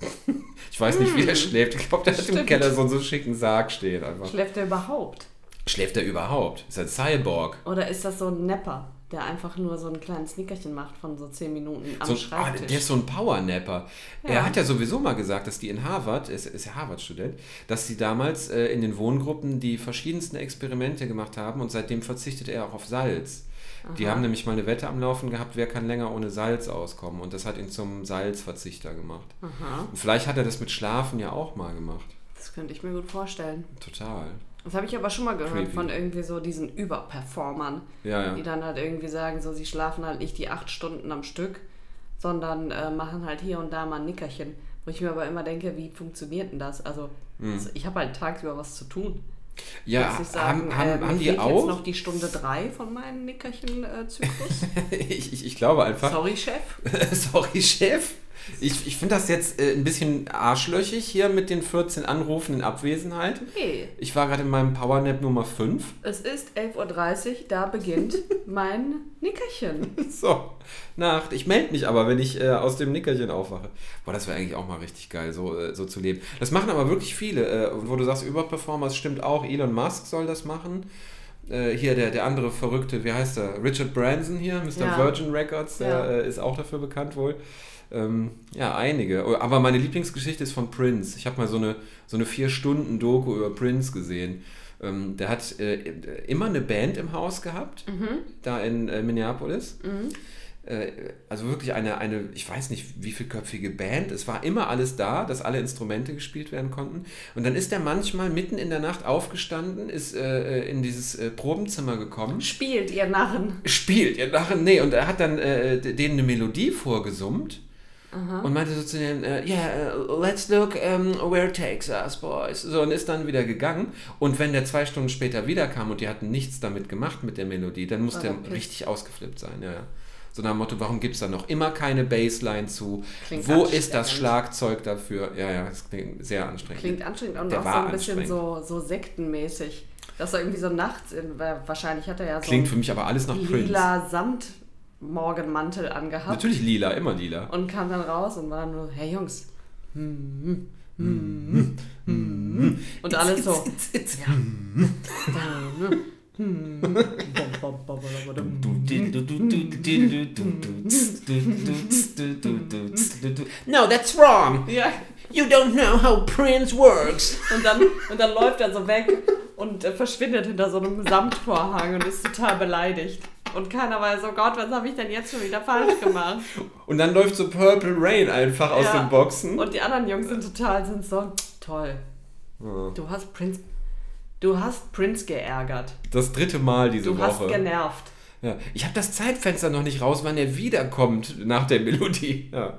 Ich weiß nicht, wie der schläft. Ich glaube, der hat im. Keller so einen so schicken Sarg stehen einfach. schläft er überhaupt? Schläft er überhaupt? Ist er ein Cyborg? Oder ist das so ein Nepper, der einfach nur so ein kleines Nickerchen macht von so 10 Minuten am So, ah, Schreibtisch. der ist so ein Powernapper. Ja. Er hat ja sowieso mal gesagt, dass die in Harvard, er ist, ist ja Harvard-Student, dass sie damals äh, in den Wohngruppen die verschiedensten Experimente gemacht haben und seitdem verzichtet er auch auf Salz. Die haben nämlich mal eine Wette am Laufen gehabt, wer kann länger ohne Salz auskommen. Und das hat ihn zum Salzverzichter gemacht. Aha, Und vielleicht hat er das mit Schlafen ja auch mal gemacht. das könnte ich mir gut vorstellen. Total. Das habe ich aber schon mal gehört Creepy. von irgendwie so diesen Überperformern, Ja, die ja. dann halt irgendwie sagen, so sie schlafen halt nicht die acht Stunden am Stück, sondern äh, machen halt hier und da mal ein Nickerchen. Wo ich mir aber immer denke, wie funktioniert denn das? Also, also ich habe halt tagsüber was zu tun. Ja, sagen, haben, haben, äh, haben die auch? jetzt noch die Stunde drei von meinem Nickerchen-Zyklus. ich, ich, ich glaube einfach. Sorry, Chef. Sorry, Chef. Ich, ich finde das jetzt äh, ein bisschen arschlöchig hier mit den 14 Anrufen in Abwesenheit. Hey, Ich war gerade in meinem Powernap Nummer 5. es ist 11.30 Uhr, da beginnt mein Nickerchen. So, Nacht. Ich melde mich aber, wenn ich äh, aus dem Nickerchen aufwache. Boah, das wäre eigentlich auch mal richtig geil, so, äh, so zu leben. Das machen aber wirklich viele. Äh, wo du sagst, Überperformers stimmt auch. Elon Musk soll das machen. Äh, hier der, der andere Verrückte, wie heißt er? Richard Branson hier, Mr. Ja. Virgin Records, der Ja. äh, ist auch dafür bekannt wohl. Ähm, ja, einige. Oh, Aber meine Lieblingsgeschichte ist von Prince. Ich habe mal so eine, so eine vier-Stunden-Doku über Prince gesehen. Ähm, der hat äh, immer eine Band im Haus gehabt, da in äh, Minneapolis. Äh, also wirklich eine, eine, ich weiß nicht, wie vielköpfige Band. Es war immer alles da, dass alle Instrumente gespielt werden konnten. Und dann ist er manchmal mitten in der Nacht aufgestanden, ist äh, in dieses äh, Probenzimmer gekommen Spielt, ihr Narren. spielt. Ja, nachher, nee, und er hat dann äh, denen eine Melodie vorgesummt und meinte so zu äh, yeah, uh, let's look um, where it takes us, boys. So, und ist dann wieder gegangen. Und wenn der zwei Stunden später wiederkam und die hatten nichts damit gemacht mit der Melodie, dann muss War der der pisst. richtig ausgeflippt sein, ja. So nach dem Motto, warum gibt es da noch immer keine Bassline zu? Klingt Wo ist das. Schlagzeug dafür? Ja, ja, das klingt sehr anstrengend. Klingt anstrengend und Der auch so ein bisschen so, so sektenmäßig. Dass er irgendwie so nachts, in, wahrscheinlich hat er ja so Klingt für mich aber alles nach Prince. lila Samt-Morgenmantel angehabt Natürlich lila, immer lila. und kam dann raus und war dann nur, hey Jungs. Und alles so. No, that's wrong. Ja. You don't know how Prince works. Und dann, und dann läuft er so weg und äh, verschwindet hinter so einem Samtvorhang und ist total beleidigt. Und keiner weiß, oh Gott, was habe ich denn jetzt schon wieder falsch gemacht? Und dann läuft so Purple Rain einfach aus Ja. den Boxen. Und die anderen Jungs sind total, sind so, toll. Ja. Du hast Prince, du hast Prince geärgert. Das dritte Mal diese Du hast Woche. genervt. Ja. Ich habe das Zeitfenster noch nicht raus, wann er wiederkommt nach der Melodie. Ja.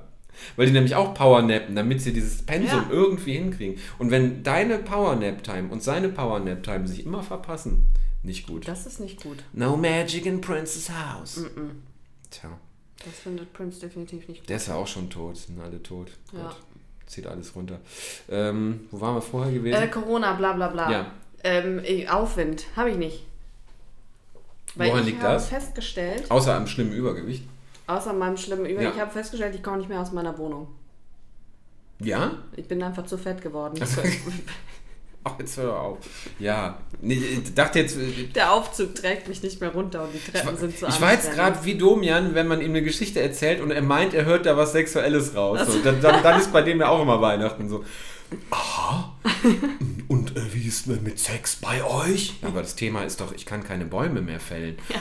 Weil die nämlich auch Powernappen, damit sie dieses Pensum Ja. irgendwie hinkriegen. Und wenn deine Powernap-Time und seine Powernap-Time sich immer verpassen, nicht gut. Das ist nicht gut. No magic in Prince's house. Mm. Tja, Das findet Prince definitiv nicht gut. der ist ja auch schon tot, sind alle tot. Ja. Gott, zieht alles runter. Ähm, wo waren wir vorher gewesen? Äh, Corona, bla bla bla. Ja. Ähm, Aufwind, habe ich nicht. Weil Woran ich liegt habe das? festgestellt, Außer am schlimmen Übergewicht. Außer meinem schlimmen Über, Ja. ich habe festgestellt, ich komme nicht mehr aus meiner Wohnung. Ja? Ich bin einfach zu fett geworden. Ach, jetzt hör auf. Ja, nee, ich dachte jetzt, äh, Der Aufzug trägt mich nicht mehr runter und die Treppen sind zu ich war jetzt anstrengend. gerade wie Domian, wenn man ihm eine Geschichte erzählt und er meint, er hört da was Sexuelles raus. So, dann, dann, dann ist bei dem ja auch immer Weihnachten so. Aha. Und äh, wie ist mit Sex bei euch? Aber das Thema ist doch, ich kann keine Bäume mehr fällen. Ja,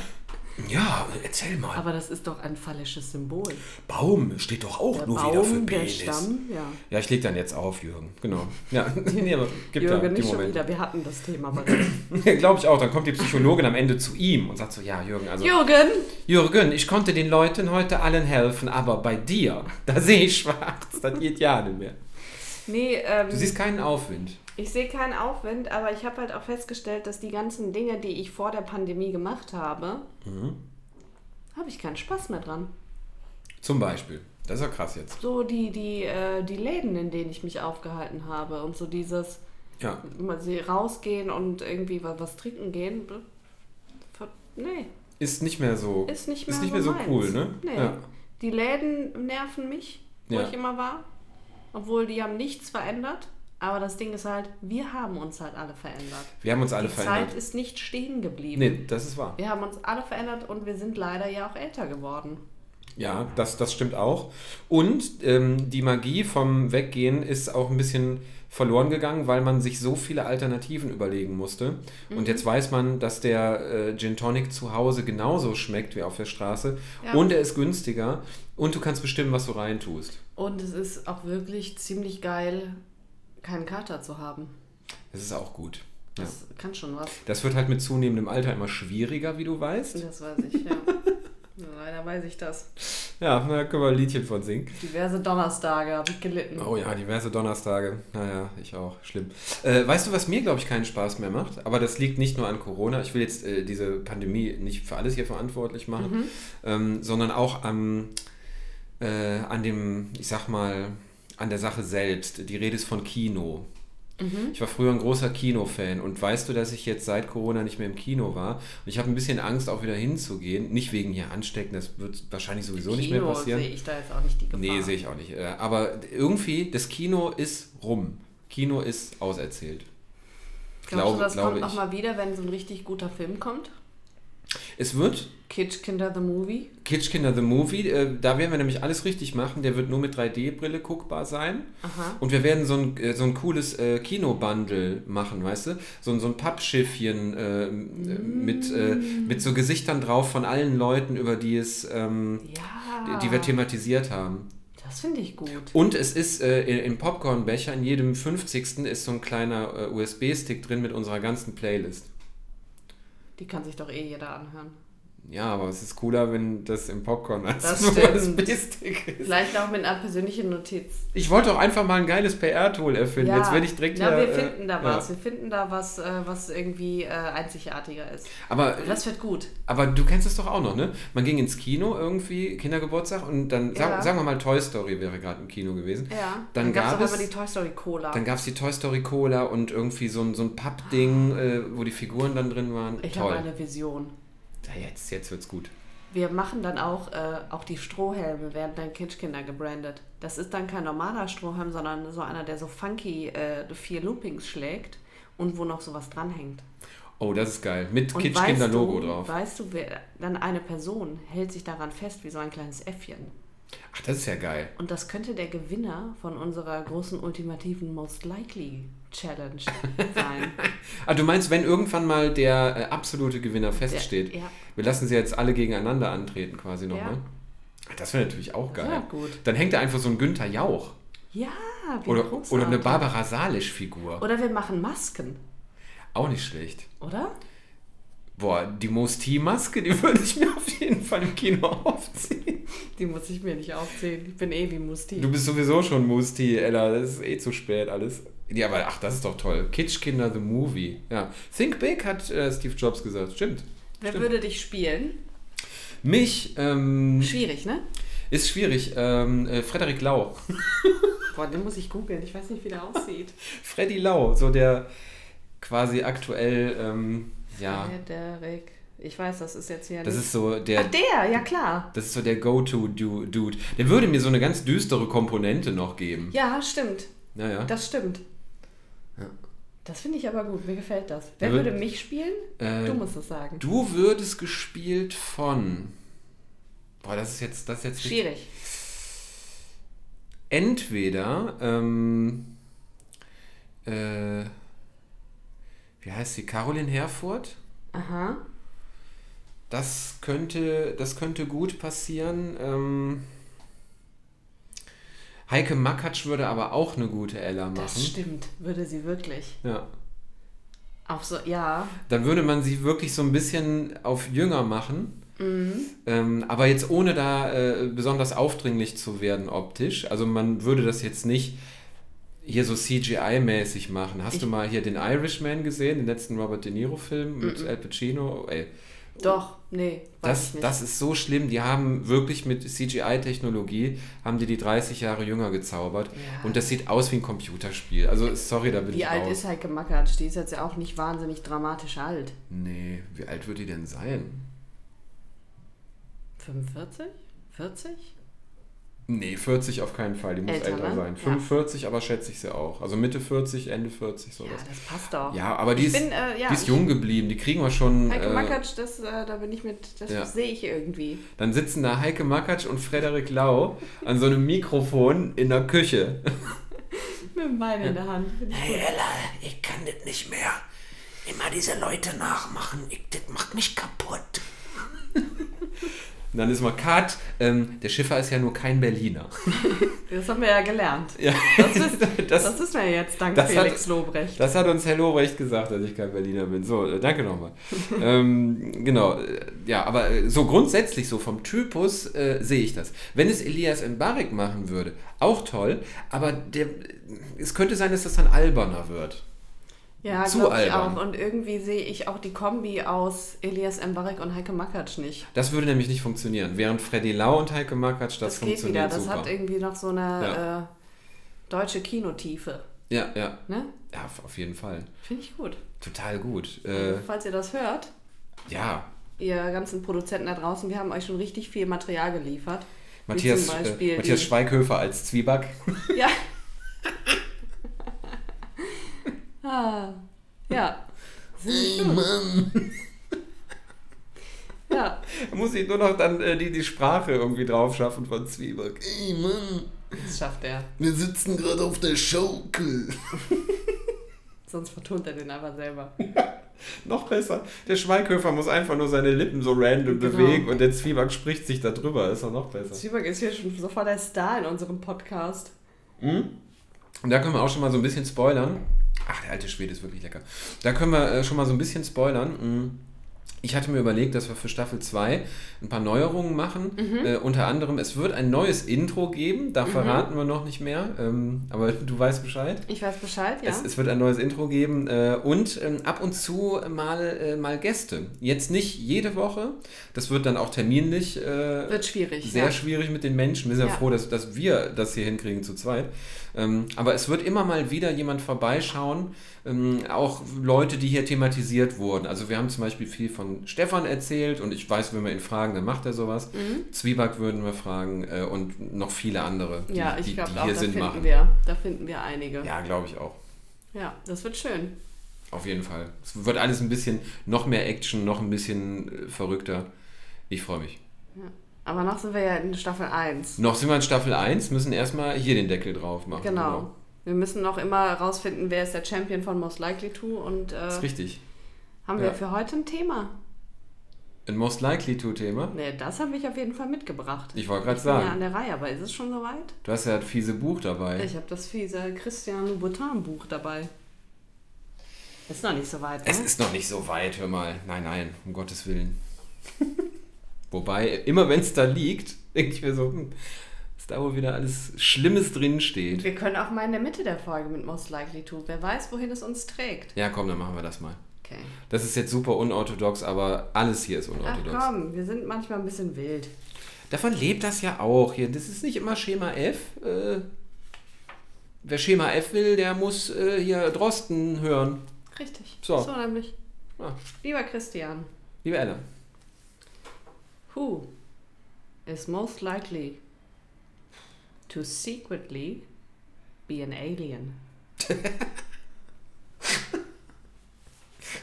erzähl mal. Aber das ist doch ein phallisches Symbol. Baum steht doch auch Der nur wieder für Baum, der Penis. Stamm, ja. Ja, ich leg dann jetzt auf, Jürgen. Genau. Ja, nee, aber gibt da Jürgen, die nicht schon Momente. wieder, wir hatten das Thema bereits. Glaube ich auch. Dann kommt die Psychologin am Ende zu ihm und sagt so, ja, Jürgen, also Jürgen! Jürgen, ich konnte den Leuten heute allen helfen, aber bei dir, da sehe ich schwarz. Das geht ja nicht mehr. Nee, ähm, Du siehst keinen Aufwind. Ich sehe keinen Aufwind, aber ich habe halt auch festgestellt, dass die ganzen Dinge, die ich vor der Pandemie gemacht habe, Mhm. habe ich keinen Spaß mehr dran. Zum Beispiel. Das ist ja krass jetzt. So die, die, äh, die Läden, in denen ich mich aufgehalten habe und so dieses Ja. rausgehen und irgendwie was, was trinken gehen. Nee, Ist nicht mehr so. ist nicht mehr, Ist nicht mehr so meins. cool, ne? Nee. Ja. Die Läden nerven mich, wo Ja. ich immer war. Obwohl die haben nichts verändert. Aber das Ding ist halt, wir haben uns halt alle verändert. Wir haben uns alle Die verändert. Zeit ist nicht stehen geblieben. Nee, das ist wahr. Wir haben uns alle verändert und wir sind leider ja auch älter geworden. Ja, das, das stimmt auch. Und ähm, die Magie vom Weggehen ist auch ein bisschen verloren gegangen, weil man sich so viele Alternativen überlegen musste. Mhm. Und jetzt weiß man, dass der äh, Gin Tonic zu Hause genauso schmeckt wie auf der Straße. Ja. Und er ist günstiger. Und du kannst bestimmen, was du reintust. Und es ist auch wirklich ziemlich geil, keinen Kater zu haben. Das ist auch gut. Ja. Das kann schon was. Das wird halt mit zunehmendem Alter immer schwieriger, wie du weißt. Das weiß ich, ja. Leider weiß ich das. Ja, da können wir ein Liedchen von singen. Diverse Donnerstage habe ich gelitten. Oh ja, diverse Donnerstage. Naja, ich auch. Schlimm. Äh, weißt du, was mir, glaube ich, keinen Spaß mehr macht? Aber das liegt nicht nur an Corona. Ich will jetzt äh, diese Pandemie nicht für alles hier verantwortlich machen, ähm, sondern auch am, äh, an dem, ich sag mal, an der Sache selbst. Die Rede ist von Kino. Ich war früher ein großer Kinofan und weißt du, dass ich jetzt seit Corona nicht mehr im Kino war? Und ich habe ein bisschen Angst, auch wieder hinzugehen. Nicht wegen hier anstecken, das wird wahrscheinlich sowieso nicht mehr Kino passieren. sehe ich da jetzt auch nicht die Gefahr. Nee, sehe ich auch nicht. Äh, Aber irgendwie, das Kino ist rum. Kino ist auserzählt. Glaubst Glaube- du, das glaube kommt nochmal wieder, wenn so ein richtig guter Film kommt? Es wird Kitschkinder the Movie? Kitschkinder the Movie, äh, da werden wir nämlich alles richtig machen. Der wird nur mit 3D-Brille guckbar sein. Aha. Und wir werden so ein, äh, so ein cooles äh, Kinobundle machen, weißt du? So, ein- so ein Pappschiffchen äh, mit, äh, mit so Gesichtern drauf von allen Leuten, über die es, ähm, Ja. die wir thematisiert haben. Das finde ich gut. Und es ist äh, in- im Popcornbecher, in jedem 50. ist so ein kleiner äh, USB-Stick drin mit unserer ganzen Playlist. Die kann sich doch eh jeder anhören. Ja, aber es ist cooler, wenn das im Popcorn als Das nur. USB-Stick ist. Vielleicht auch mit einer persönlichen Notiz. Ich wollte doch einfach mal ein geiles PR-Tool erfinden. Jetzt werde ich direkt ja, hier, wir äh, finden da ja. was. Wir finden da was, äh, was irgendwie äh, einzigartiger ist. Aber, Das wird gut. aber du kennst es doch auch noch, ne? Man ging ins Kino irgendwie, Kindergeburtstag, und dann, sag, Ja. sagen wir mal, Toy Story wäre gerade im Kino gewesen. Ja. Dann gab's gab auch es- immer die Toy Story Cola. Dann gab es die Toy Story Cola und irgendwie so ein, so ein Pappding, äh, wo die Figuren dann drin waren. ich habe eine Vision. Jetzt, jetzt wird's gut. Wir machen dann auch, äh, auch die Strohhelme werden dann Kitschkinder gebrandet. Das ist dann kein normaler Strohhalm, sondern so einer, der so funky äh, vier Loopings schlägt und wo noch sowas dranhängt. Oh, das ist geil. Mit Kitschkinder-Logo weißt du, drauf. Weißt du, wer, dann eine Person hält sich daran fest wie so ein kleines Äffchen. Ach, das ist ja geil. Und das könnte der Gewinner von unserer großen ultimativen Most Likely Challenge sein. Ah, du meinst, wenn irgendwann mal der äh, absolute Gewinner feststeht, Der- ja. wir lassen sie jetzt alle gegeneinander antreten quasi nochmal. Ja. Ach, Das wäre natürlich auch geil. wär gut. Dann hängt da einfach so ein Günther Jauch. Ja, wie Oder, großartig. oder eine Barbara Salisch-Figur. Oder wir machen Masken, Auch nicht schlecht. oder? Boah, die Mosti-Maske, die würde ich mir auf jeden Fall im Kino aufziehen. Die muss ich mir nicht aufzählen. Ich bin eh wie Musti. Du bist sowieso schon Musti, Ella. Das ist eh zu spät alles. Ja, aber ach, das ist doch toll. Kitschkinder the Movie. Ja. Think Big hat äh, Steve Jobs gesagt. Stimmt. Wer Stimmt. würde dich spielen? Mich ähm, Schwierig, ne? ist schwierig. Ähm, äh, Frederik Lau. Boah, den muss ich googeln. Ich weiß nicht, wie der aussieht. Freddy Lau, so der quasi aktuell, ähm, ja, Frederik. Ich weiß, das ist jetzt hier das ist so der, Ach, der, ja klar. das ist so der Go-To-Dude. Der würde mir so eine ganz düstere Komponente noch geben. Ja, stimmt. Naja. Das stimmt. Das finde ich aber gut. Mir gefällt das. Wer würde mich spielen? Äh, Du musst es sagen. Du würdest gespielt von. Boah, das ist jetzt, das ist jetzt richtig- Schwierig. Entweder, ähm, äh, wie heißt sie? Caroline Herfurth? Aha. Das könnte, das könnte gut passieren. Ähm, Heike Makatsch würde aber auch eine gute Ella machen. Das stimmt. Würde sie wirklich. Ja. Auch so, ja. Dann würde man sie wirklich so ein bisschen auf jünger machen. Mhm. Ähm, aber jetzt ohne da äh, besonders aufdringlich zu werden optisch. Also man würde das jetzt nicht hier so CGI-mäßig machen. Hast Ich- du mal hier den Irishman gesehen, den letzten Robert De Niro-Film mit Al Pacino? Ey, Doch, nee, das, das ist so schlimm. Die haben wirklich mit CGI-Technologie, haben die die 30 Jahre jünger gezaubert. Ja. Und das sieht aus wie ein Computerspiel. Also sorry, da bin Wie ich alt raus. ist Heike Makatsch? Die ist jetzt ja auch nicht wahnsinnig dramatisch alt. Nee, wie alt wird die denn sein? 45? 40? Nee, 40 auf keinen Fall, die muss Älter, älter, ne? sein. Ja. 45, aber schätze ich sie auch. Also Mitte 40, Ende 40, Ja, sowas. das passt doch. Ja, aber die Ich ist, bin, äh, ja, die ist jung geblieben, die kriegen wir schon. Heike Äh, Makatsch, das, äh, da bin ich mit, das Ja. sehe ich irgendwie. dann sitzen da Heike Makatsch und Frederik Lau an so einem Mikrofon in der Küche. Mit dem Bein in der Hand. Hey. Ella, ich kann das nicht mehr. Immer diese Leute nachmachen, ich, das macht mich kaputt. Und dann ist mal Kat, ähm, der Schiffer ist ja nur kein Berliner. Das haben wir ja gelernt. Ja, Das ist, das, das ist mir jetzt dank das hat- Felix Lobrecht. Das hat uns Herr Lobrecht gesagt, dass ich kein Berliner bin. So, äh, danke nochmal. ähm, genau, äh, ja, aber äh, so grundsätzlich, so vom Typus äh, sehe ich das. Wenn es Elias Mbarek machen würde, auch toll, aber der, es könnte sein, dass das dann alberner wird. Ja, zu glaube ich albern. auch. Und irgendwie sehe ich auch die Kombi aus Elias Mbarek und Heike Makatsch nicht. Das würde nämlich nicht funktionieren. Während Freddy Lau und Heike Makatsch, das, Das, geht wieder. funktioniert Das super. hat irgendwie noch so eine Ja. äh, deutsche Kinotiefe. ja, ja, Ne? ja, auf- jeden Fall. Finde ich gut. Total gut. Äh, falls ihr das hört, ja, ihr ganzen Produzenten da draußen, wir haben euch schon richtig viel Material geliefert. Wie Matthias, zum Beispiel äh, Matthias Schweighöfer als Zwieback. Ja. ah, ja. Ey, Mann. Ja. Da muss ich nur noch dann äh, die, die Sprache irgendwie drauf schaffen von Zwieback. Ey, Mann. Das schafft er. Wir sitzen gerade auf der Schaukel. Sonst vertont er den aber selber. Noch besser. Der Schweighöfer muss einfach nur seine Lippen so random Genau. bewegen und der Zwieback spricht sich da drüber. Ist doch noch besser. Zwieback ist hier schon sofort der Star in unserem Podcast. Und da können wir auch schon mal so ein bisschen spoilern. Ach, der alte Schwede ist wirklich lecker. Da können wir äh, schon mal so ein bisschen spoilern. Ich hatte mir überlegt, dass wir für Staffel 2 ein paar Neuerungen machen. Mhm. Äh, unter anderem, es wird ein neues Intro geben. Da verraten wir noch nicht mehr. Ähm, aber du weißt Bescheid. Ich weiß Bescheid, ja. Es, es wird ein neues Intro geben äh, und ähm, ab und zu mal, äh, mal Gäste. Jetzt nicht jede Woche. Das wird dann auch terminlich äh, Wird schwierig. sehr ja. schwierig mit den Menschen. Wir sind ja, Ja. froh, dass, dass wir das hier hinkriegen zu zweit. Ähm, aber es wird immer mal wieder jemand vorbeischauen. Ähm, auch Leute, die hier thematisiert wurden. Also wir haben zum Beispiel viel von Stefan erzählt und ich weiß, wenn wir ihn fragen, dann macht er sowas. Mhm. Zwieback würden wir fragen äh, und noch viele andere, die, Ja, ich die, glaube die auch, hier da Sinn finden, machen. wir, da finden wir einige. Ja, Ja, glaube ich auch. das wird schön. Auf jeden Fall. Es wird alles ein bisschen noch mehr Action, noch ein bisschen äh, verrückter. Ich freue mich. Aber noch sind wir ja in Staffel 1. Noch sind wir in Staffel 1, müssen erstmal hier den Deckel drauf machen. Genau. Wir müssen noch immer rausfinden, wer ist der Champion von Most Likely To und äh, Das ist richtig. haben Ja. wir für heute ein Thema. Ein Most Likely to Thema. Ne, das habe ich auf jeden Fall mitgebracht. Ich wollte gerade bin ja an sagen, der Reihe, aber ist es schon soweit? du hast ja das fiese Buch dabei. Ich habe das fiese Christian Louboutin Buch dabei. Ist noch nicht so weit, ne? Es ist noch nicht so weit, hör mal. Nein, nein, um Gottes Willen. Wobei, immer wenn es da liegt, denke ich mir so, hm, dass da wohl wieder alles Schlimmes drin steht. Wir können auch mal in der Mitte der Folge mit Most Likely To. Wer weiß, wohin es uns trägt. Ja, komm, dann machen wir das mal. Okay. Das ist jetzt super unorthodox, aber alles hier ist Ach unorthodox. komm, wir sind manchmal ein bisschen wild. Davon lebt das ja auch hier. Das ist nicht immer Schema F. Äh, wer Schema F will, der muss äh, hier Drosten hören. Richtig. So. So nämlich. Ah, Lieber Christian, liebe Ella. who is most likely to secretly be an alien?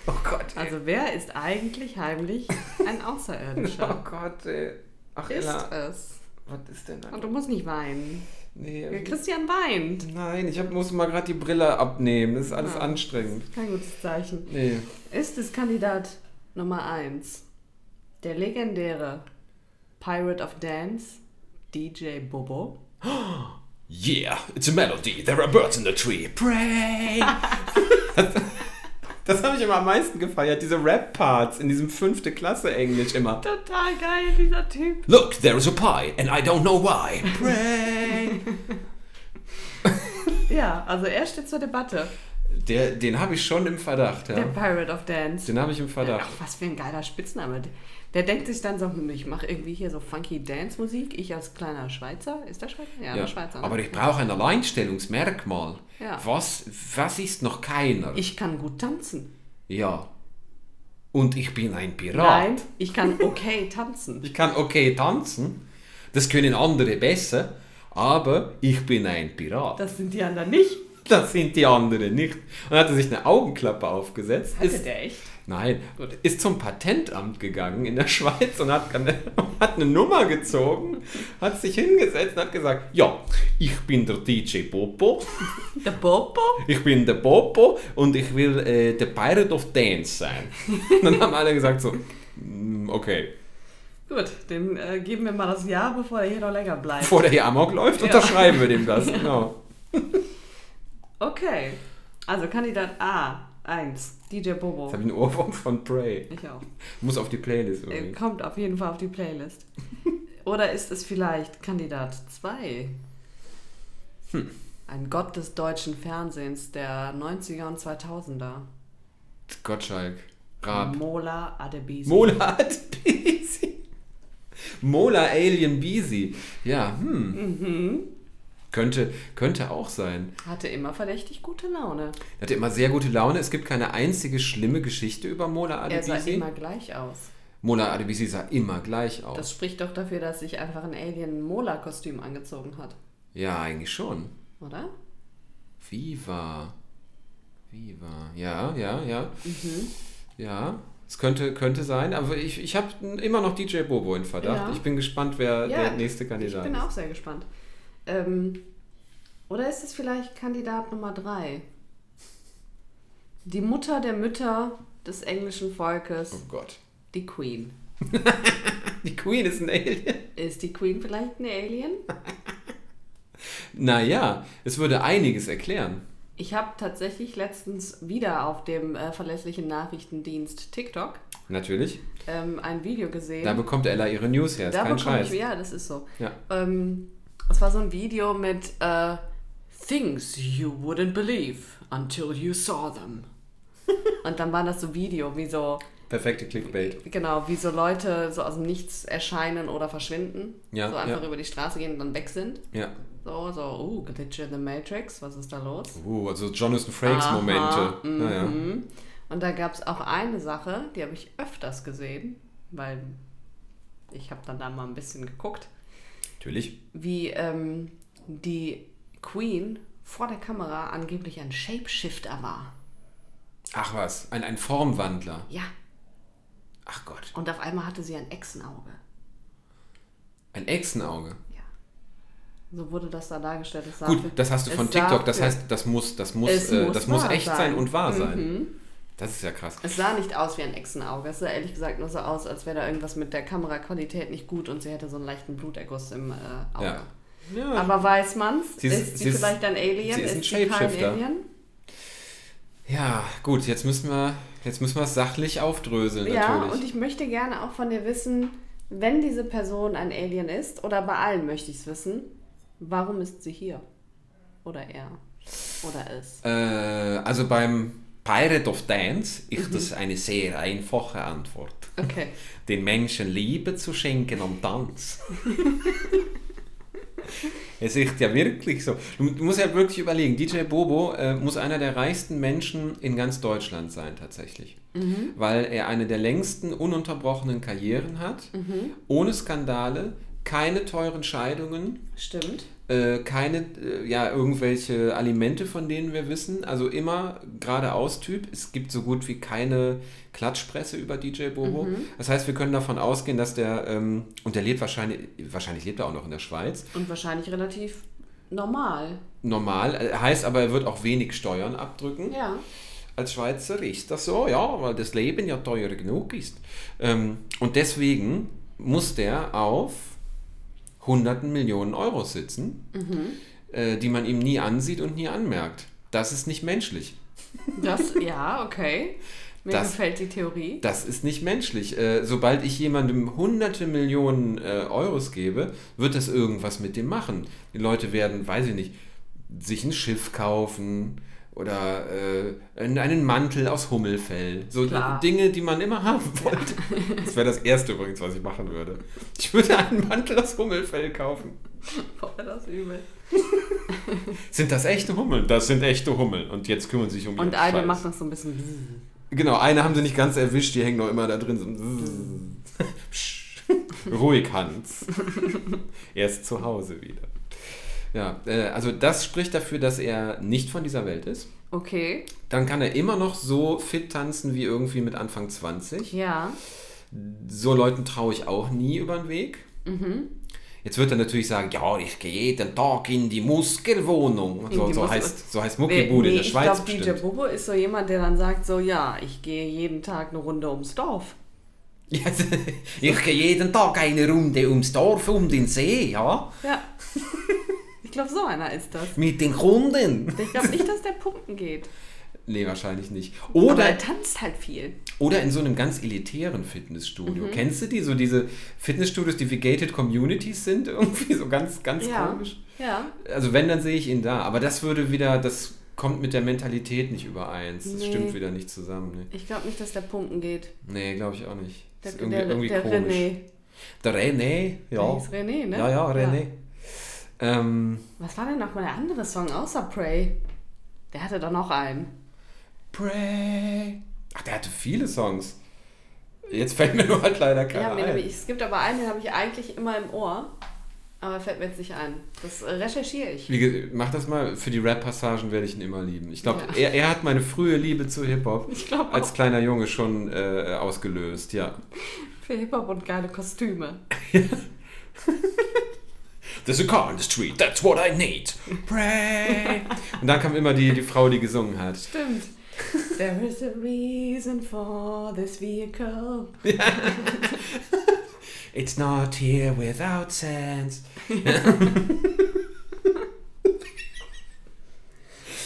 Oh Gott. Also wer ist eigentlich heimlich ein Oh Außerirdischer? Gott, ey. Ach, ist Ella. es. Was ist denn Und du musst nicht weinen. Nee, Der Christian weint. nein, ich hab, muss mal gerade die Brille abnehmen. Das ist alles Ja. anstrengend. Kein gutes Zeichen. Nee. Ist es Kandidat Nummer 1, der legendäre Pirate of Dance, DJ Bobo? Yeah, it's a melody. There are birds in the tree. Pray. Das habe ich immer am meisten gefeiert, diese Rap-Parts in diesem fünfte Klasse Englisch immer. Total geil, dieser Typ. Look, there is a pie, and I don't know why. Pray. Ja, also er steht zur Debatte. Der, den habe ich schon im Verdacht, Der ja. Pirate of Dance. Den habe ich im Ach, Verdacht. was für ein geiler Spitzname. Der denkt sich dann so, hm, ich mache irgendwie hier so funky Dance-Musik. Ich als kleiner Schweizer. Ist der Schweizer? Ja, der Schweizer. Ne? Aber ich brauche ein Alleinstellungsmerkmal. Ja. Was, was ist noch keiner? ich kann gut tanzen. ja. Und ich bin ein Pirat. Nein, ich kann okay tanzen. Ich kann okay tanzen. Das können andere besser. Aber ich bin ein Pirat. Das sind die anderen nicht. Das sind die anderen nicht. Und hat er sich eine Augenklappe aufgesetzt. Hatte ist, der echt? Nein, ist zum Patentamt gegangen in der Schweiz und hat, eine- hat eine Nummer gezogen, hat sich hingesetzt und hat gesagt, ja, ich bin der DJ Popo, Der Bobo? ich bin der Popo und ich will äh, der Pirate of Dance sein. Und dann haben alle gesagt so, "Mm, okay, Gut, dem äh, geben wir mal das Ja, bevor er hier noch länger bleibt. bevor der hier Amok läuft, Ja. unterschreiben wir dem das. Genau. Okay. Also Kandidat A, 1, DJ Bobo. Jetzt habe ich einen Ohrwurm von Prey. Ich auch. Muss auf die Playlist Äh, übrigens. Kommt auf jeden Fall auf die Playlist. Oder ist es vielleicht Kandidat 2? Hm. Ein Gott des deutschen Fernsehens der 90er und 2000er. Gottschalk. Raab. Mola Adebisi. Mola Beasy. Mola Alien Beasy. Ja, hm. Mhm. Könnte, könnte auch sein. Hatte immer verdächtig gute Laune. Hatte immer sehr gute Laune. Es gibt keine einzige schlimme Geschichte über Mola Er sah Adebisi. immer gleich aus. Mola Adebisi sah immer gleich aus. Das spricht doch dafür, dass sich einfach ein Alien ein Mola-Kostüm angezogen hat. ja, eigentlich schon. Oder? Viva. Viva. Ja, ja, ja. Mhm. Ja, es könnte, könnte sein. Aber ich, ich habe immer noch DJ Bobo in Verdacht. Ja. Ich bin gespannt, wer Ja, der nächste Kandidat Ich bin ist. auch sehr gespannt. Ähm, oder ist es vielleicht Kandidat Nummer 3? Die Mutter der Mütter des englischen Volkes, Oh Gott. die Queen. Die Queen ist ein Alien. Ist die Queen vielleicht eine Alien? Naja, es würde einiges erklären. Ich habe tatsächlich letztens wieder auf dem äh, verlässlichen Nachrichtendienst TikTok Natürlich. ähm, ein Video gesehen. Da bekommt Ella ihre News her. Ist Da kein bekomme Scheiß. ich, ja, das ist so. Ja. Ähm, es war so ein Video mit äh, Things you wouldn't believe until you saw them. Und dann war das so Video, wie so, Perfekte Clickbait. genau, wie so Leute so aus dem Nichts erscheinen oder verschwinden. Ja, so einfach ja. über die Straße gehen und dann weg sind. Ja. So, so, uh, Glitch in the Matrix, was ist da los? Uh, also Jonathan Frakes Aha, Momente. Naja. Mhm. Und da gab es auch eine Sache, die habe ich öfters gesehen, weil ich habe dann da mal ein bisschen geguckt. Natürlich. wie ähm, die Queen vor der Kamera angeblich ein Shapeshifter war. Ach was, ein, ein Formwandler. Ja, Ach Gott. und auf einmal hatte sie ein Echsenauge. Ein Echsenauge. Ja. So wurde das da dargestellt. Gut, das hast du von TikTok. Das heißt, das muss, das muss, äh, das muss echt sein. sein. und wahr sein. Das ist ja krass. Es sah nicht aus wie ein Echsenauge. Es sah ehrlich gesagt nur so aus, als wäre da irgendwas mit der Kameraqualität nicht gut und sie hätte so einen leichten Bluterguss im äh, Auge. Ja. ja. Aber weiß man's? Sie ist- ist sie sie ist- vielleicht ein Alien? sie ist ein ist sie kein. Alien? ja, gut, jetzt müssen wir, jetzt müssen wir es sachlich aufdröseln Ja, natürlich. und ich möchte gerne auch von dir wissen, wenn diese Person ein Alien ist, oder bei allen möchte ich es wissen, warum ist sie hier? Oder er? Oder es? Äh, also beim Pirate of Dance ist Mhm. das eine sehr einfache Antwort. Okay. Den Menschen Liebe zu schenken am Tanz. es ist ja wirklich so. Du, musst ja wirklich überlegen, DJ Bobo äh, muss einer der reichsten Menschen in ganz Deutschland sein tatsächlich. Weil er eine der längsten ununterbrochenen Karrieren hat, ohne Skandale, keine teuren Scheidungen, Stimmt. Äh, keine, äh, ja, irgendwelche Alimente, von denen wir wissen. Also immer geradeaus Typ. Es gibt so gut wie keine Klatschpresse über DJ Bobo. Das heißt, wir können davon ausgehen, dass der, ähm, und der lebt wahrscheinlich, wahrscheinlich lebt er auch noch in der Schweiz. Und wahrscheinlich relativ normal. Normal, äh, heißt aber, er wird auch wenig Steuern abdrücken. Ja. Als Schweizer ist das so, ja, weil das Leben ja teuer genug ist. Ähm, und deswegen muss der auf hunderten Millionen Euro sitzen, äh, die man ihm nie ansieht und nie anmerkt. Das ist nicht menschlich. Das, ja, okay. Mir Das- gefällt die Theorie. Das ist nicht menschlich. Äh, sobald ich jemandem hunderte Millionen äh, Euros gebe, wird das irgendwas mit dem machen. Die Leute werden, weiß ich nicht, sich ein Schiff kaufen oder äh, einen Mantel aus Hummelfell. So Klar. Dinge, die man immer haben wollte. Das wäre das Erste übrigens, was ich machen würde. Ich würde einen Mantel aus Hummelfell kaufen. Boah, das übel. Sind das echte Hummeln? Das sind echte Hummeln. Und jetzt kümmern sie sich um Und ihren eine Scheiß. macht noch so ein bisschen. Genau, eine haben sie nicht ganz erwischt, die hängen noch immer da drin. So. Ruhig, Hans. er ist zu Hause wieder. Ja, äh, also das spricht dafür, dass er nicht von dieser Welt ist. Okay. Dann kann er immer noch so fit tanzen wie irgendwie mit Anfang 20. Ja. So Leuten traue ich auch nie über den Weg. Mhm. Jetzt wird er natürlich sagen, ja, ich gehe jeden Tag in die Muskelwohnung. In So, die so, Muskel- heißt, so heißt Muckibude in der ich Schweiz glaube, DJ. Bobo ist so jemand, der dann sagt so, ja, ich gehe jeden Tag eine Runde ums Dorf. Ja, ich gehe jeden Tag eine Runde ums Dorf, um den See, ja, Ja. ich glaube, so einer ist das. mit den Kunden. Ich glaube nicht, dass der pumpen geht. Nee, wahrscheinlich nicht. Aber Oder, er tanzt halt viel. oder in so einem ganz elitären Fitnessstudio. Mhm. Kennst du die? So diese Fitnessstudios, die wie gated Communities sind, irgendwie so ganz, ganz Ja. komisch. Ja. Also wenn, dann sehe ich ihn da. Aber das würde wieder, das kommt mit der Mentalität nicht überein. Das Nee. stimmt wieder nicht zusammen. Nee, Ich glaube nicht, dass der pumpen geht. nee glaube ich auch nicht. Der, Das ist irgendwie, der, irgendwie der komisch. René. Der René, Der ja. hieß René, ne? Ja, ja, René. Ähm, Was war denn noch mal der andere Song außer Pray? Der hatte doch noch einen. Pray. Ach, der hatte viele Songs. Jetzt fällt mir nur halt leider Ja, keiner mir ein. nämlich, es gibt aber einen, den habe ich eigentlich immer im Ohr. Aber fällt mir jetzt nicht ein. Das äh, recherchiere ich. Wie, mach das mal, für die Rap-Passagen werde ich ihn immer lieben. Ich glaube, Ja. er, er hat meine frühe Liebe zu Hip-Hop Ich als kleiner Junge schon äh, ausgelöst, ja. Für Hip-Hop und geile Kostüme. There's a car in the street, that's what I need. Pray. Und dann kam immer die, die Frau, die gesungen hat. Stimmt. There is a reason for this vehicle. It's not here without sense.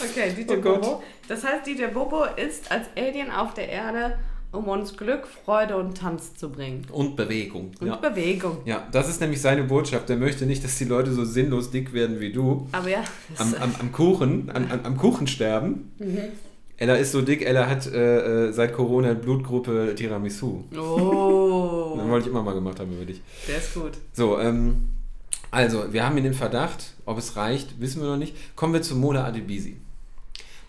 Okay, DJ Oh. Bobo. Das heißt, DJ Bobo ist als Alien auf der Erde, um uns Glück, Freude und Tanz zu bringen. Und Bewegung. Und Ja. Bewegung. ja, das ist nämlich seine Botschaft. Er möchte nicht, dass die Leute so sinnlos dick werden wie du. Aber ja, Am, am, am Kuchen, am, am, am Kuchen sterben. Mhm. Ella ist so dick, Ella hat äh, äh, seit Corona Blutgruppe Tiramisu. Oh, wollte ich immer mal gemacht haben über dich. der ist gut. So, ähm, also, wir haben ihn den Verdacht. Ob es reicht, wissen wir noch nicht. Kommen wir zu Mola Adebisi.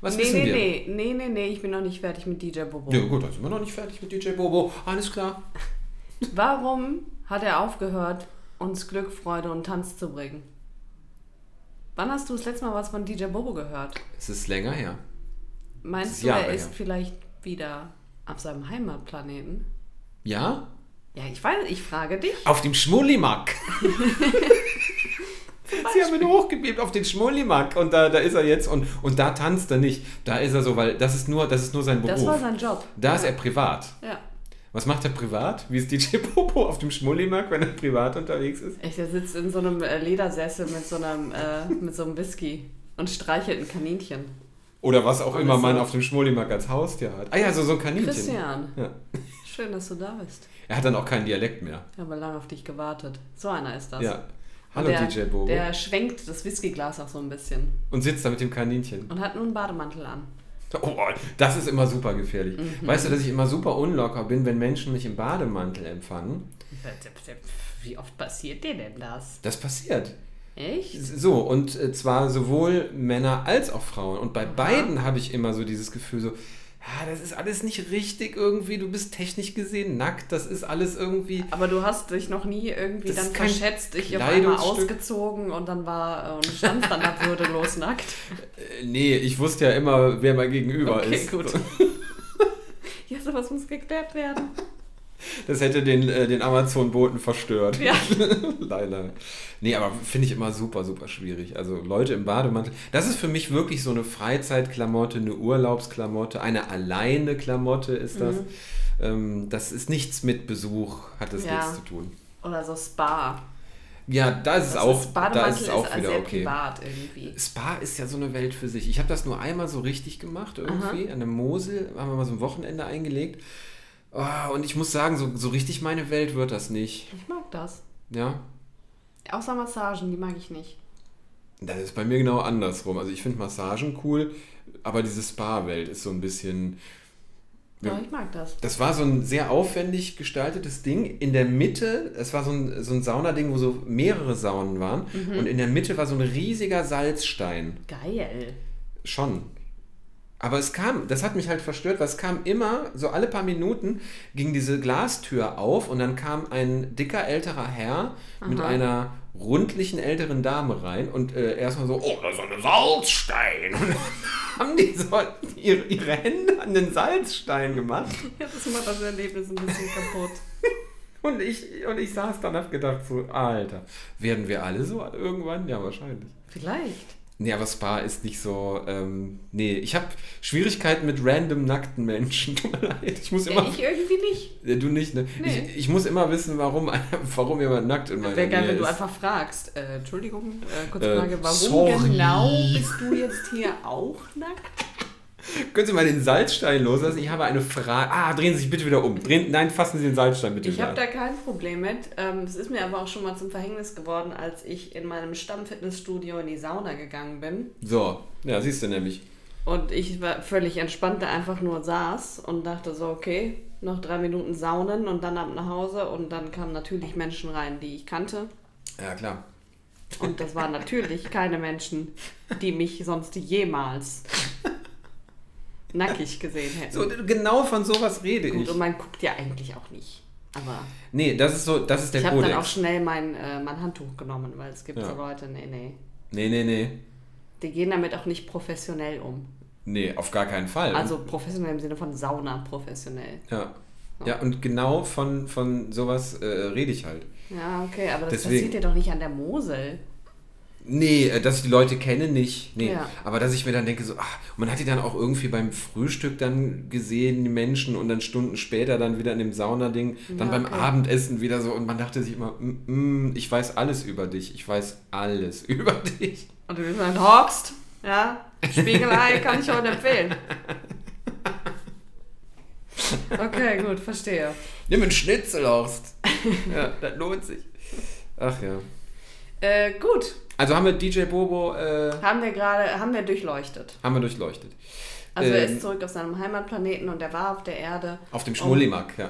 Was nee, wissen nee, wir? nee, nee, nee, nee, ich bin noch nicht fertig mit DJ Bobo. Ja, gut, dann sind wir noch nicht fertig mit DJ Bobo. Alles klar. Warum hat er aufgehört, uns Glück, Freude und Tanz zu bringen? Wann hast du das letzte Mal was von DJ Bobo gehört? Es ist länger her. Meinst du, er ist her. vielleicht wieder auf seinem Heimatplaneten? Ja? Ja, ich weiß, ich frage dich. Auf dem Schmullimack. Sie haben ihn hochgebebt auf den Schmullimack und da, da ist er jetzt und, und da tanzt er nicht. Da ist er so, weil das ist nur, das ist nur sein Beruf. Das war sein Job. da ist er privat. Ja. Was macht er privat? Wie ist DJ Popo auf dem Schmullimarkt, wenn er privat unterwegs ist? Echt, er sitzt in so einem äh, Ledersessel mit so einem, äh, mit so einem Whisky und streichelt ein Kaninchen. Oder was auch Und immer man so- auf dem Schmullimarkt als Haustier hat. Ah ja, so, so ein Kaninchen. Christian, Ja. schön, dass du da bist. Er hat dann auch keinen Dialekt mehr. Ich habe lange auf dich gewartet. So einer ist das. Ja. Hallo der, DJ Bobo. Der schwenkt das Whiskyglas auch so ein bisschen Und sitzt da mit dem Kaninchen. und hat nur einen Bademantel an. Oh, das ist immer super gefährlich. Mhm. Weißt du, dass ich immer super unlocker bin, wenn Menschen mich im Bademantel empfangen? Wie oft passiert dir denn das? Das passiert. Echt? So, und äh, zwar sowohl Männer als auch Frauen. Und bei beiden habe ich immer so dieses Gefühl, so, ja, das ist alles nicht richtig irgendwie, du bist technisch gesehen nackt, das ist alles irgendwie. Aber du hast dich noch nie irgendwie dann verschätzt, dich auf einmal ausgezogen und dann war und stand dann da würdelos nackt. Äh, nee, ich wusste ja immer, wer mein Gegenüber Okay, ist. gut. Ja, sowas muss geklärt werden. Das hätte den, äh, den Amazon-Boten verstört. Ja. Leider. Nee, aber finde ich immer super, super schwierig. Also Leute im Bademantel. Das ist für mich wirklich so eine Freizeitklamotte, eine Urlaubsklamotte, eine alleine Klamotte ist das. Mhm. Ähm, das ist nichts mit Besuch, hat das Ja. nichts zu tun. Oder so Spa. Ja, da ist es Das auch, ist, da Bademantel ist es auch ist wieder sehr okay. privat irgendwie. Spa ist ja so eine Welt für sich. Ich habe das nur einmal so richtig gemacht irgendwie. An der Mosel haben wir mal so ein Wochenende eingelegt. Oh, und ich muss sagen, so, so richtig meine Welt wird das nicht. Ich mag das. Ja, Außer Massagen, die mag ich nicht. das ist bei mir genau andersrum. Also ich finde Massagen cool, aber diese Spa-Welt ist so ein bisschen... Ja, Ja. ich mag das. Das war so ein sehr aufwendig gestaltetes Ding. In der Mitte, es war so ein, so ein Saunading, wo so mehrere Saunen waren. Und in der Mitte war so ein riesiger Salzstein. Geil. Schon. Aber es kam, das hat mich halt verstört, weil es kam immer, so alle paar Minuten ging diese Glastür auf und dann kam ein dicker älterer Herr mit einer rundlichen älteren Dame rein und äh, erstmal so, oh, da ist ein Salzstein. Und dann haben die so ihre, ihre Hände an den Salzstein gemacht. Ja, das macht das Erlebnis ein bisschen kaputt. Und ich, und ich saß dann und hab gedacht so, Alter, werden wir alle so irgendwann? Ja, wahrscheinlich. Vielleicht. Nee, aber Spa ist nicht so. Ähm, nee, ich habe Schwierigkeiten mit random nackten Menschen. Tut mir leid. Ich muss Ja, immer. ich irgendwie nicht. Ja, du nicht, ne? Nee. Ich, ich muss immer wissen, warum, warum jemand nackt in meiner Wäre geil, wenn du einfach fragst. Äh, Entschuldigung, äh, kurze Äh, Frage, warum sorry. genau bist du jetzt hier auch nackt? Können Sie mal den Salzstein loslassen? Ich habe eine Frage. Ah, drehen Sie sich bitte wieder um. Drehen, nein, fassen Sie den Salzstein bitte Ich habe da kein Problem mit. Ähm, Es ist mir aber auch schon mal zum Verhängnis geworden, als ich in meinem Stammfitnessstudio in die Sauna gegangen bin. So, ja, siehst du nämlich. Und ich war völlig entspannt, da einfach nur saß und dachte so, okay, noch drei Minuten saunen und dann ab nach Hause. Und dann kamen natürlich Menschen rein, die ich kannte. Ja, klar. Und das waren natürlich keine Menschen, die mich sonst jemals nackig gesehen hätten. So, genau von sowas rede Gut, ich. und man guckt ja eigentlich auch nicht. Aber Nee, das ist so, das ist der ich habe dann auch schnell mein, äh, mein Handtuch genommen, weil es gibt Ja. so Leute, nee, nee. Nee, nee, nee. Die gehen damit auch nicht professionell um. Nee, auf gar keinen Fall. Also professionell im Sinne von Sauna professionell. Ja. Ja, und genau von, von sowas äh, rede ich halt. Ja, okay, aber das Deswegen- passiert ja doch nicht an der Mosel. Nee, äh, dass ich die Leute kenne, nicht. Nee. Ja. Aber dass ich mir dann denke, so, ach, man hat die dann auch irgendwie beim Frühstück dann gesehen, die Menschen, und dann Stunden später dann wieder in dem Saunading, dann Ja, beim okay. Abendessen wieder so, und man dachte sich immer, mm, mm, ich weiß alles über dich, ich weiß alles über dich. Und du bist dann hockst, ja, Spiegelei kann ich heute empfehlen. Okay, gut, verstehe. Nimm einen Schnitzelhorst. ja, das lohnt sich. Ach ja. Äh, gut, Also haben wir DJ Bobo, äh, haben wir gerade, haben wir durchleuchtet. haben wir durchleuchtet. Also er Ähm, ist zurück auf seinem Heimatplaneten und er war auf der Erde. Auf dem Schmullimack, ja.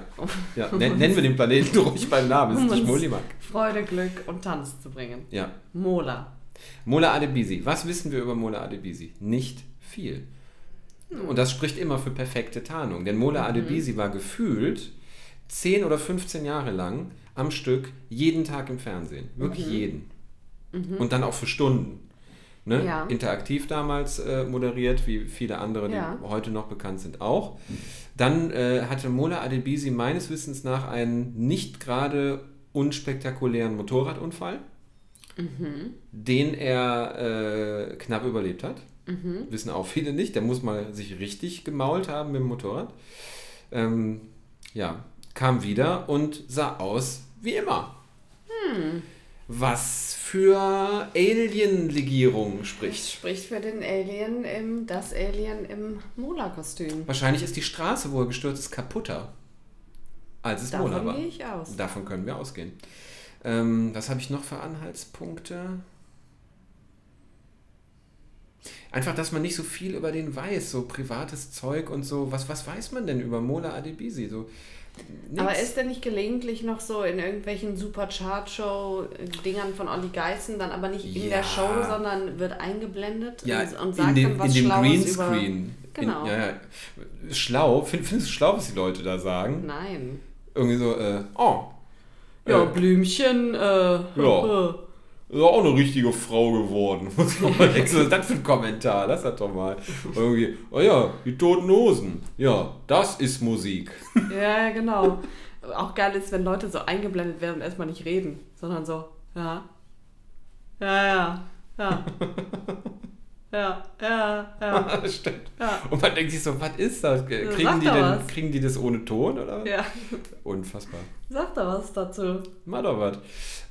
ja. Nen- Nennen wir den Planeten ruhig beim Namen, es Um ist der uns Schmullimack. Freude, Glück und Tanz zu bringen. Ja. Mola. Mola Adebisi. Was wissen wir über Mola Adebisi? Nicht viel. Und das spricht immer für perfekte Tarnung. Denn Mola Adebisi war gefühlt 10 oder 15 Jahre lang am Stück jeden Tag im Fernsehen. Wirklich jeden. Und dann auch für Stunden. Ne? Ja. Interaktiv damals äh, moderiert, wie viele andere, die Ja. heute noch bekannt sind, auch. Dann äh, hatte Mola Adebisi meines Wissens nach einen nicht gerade unspektakulären Motorradunfall den er äh, knapp überlebt hat. Wissen auch viele nicht. Der muss mal sich richtig gemault haben mit dem Motorrad. Ähm, ja, kam wieder und sah aus wie immer. Was für Alien-Legierung Das spricht. spricht für den Alien im, das Alien im Mola-Kostüm. Wahrscheinlich ist die Straße, wo er gestürzt ist, kaputter, als es Mola Davon war. gehe ich aus. Davon können wir ausgehen. Ähm, was habe ich noch für Anhaltspunkte? Einfach, dass man nicht so viel über den weiß, so privates Zeug und so. Was, was weiß man denn über Mola Adebisi? So, nix. Aber ist der nicht gelegentlich noch so in irgendwelchen Super-Chart-Show-Dingern von Olli Geißen, dann aber nicht in Ja. der Show, sondern wird eingeblendet ja, und, und in sagt dem, dann was in dem Schlaues über... Greenscreen. Genau. In, ja, ja. Schlau. Find, findest du schlau, was die Leute da sagen? Nein. Irgendwie so, äh, oh. Ja, äh, Blümchen, äh... Ja. Ist auch eine richtige Frau geworden. Was ist das für ein Kommentar? Lass das doch mal. Irgendwie, oh ja, die toten Hosen. Ja, das ist Musik. Ja, genau. Auch geil ist, wenn Leute so eingeblendet werden und erstmal nicht reden, sondern so, ja. Ja, ja, ja. Ja, ja, ja. Stimmt. Ja. Und man denkt sich so, was ist das? Kriegen sag die, denn, was. kriegen die das ohne Ton oder? Ja, Unfassbar. sag da was dazu. Mal doch was.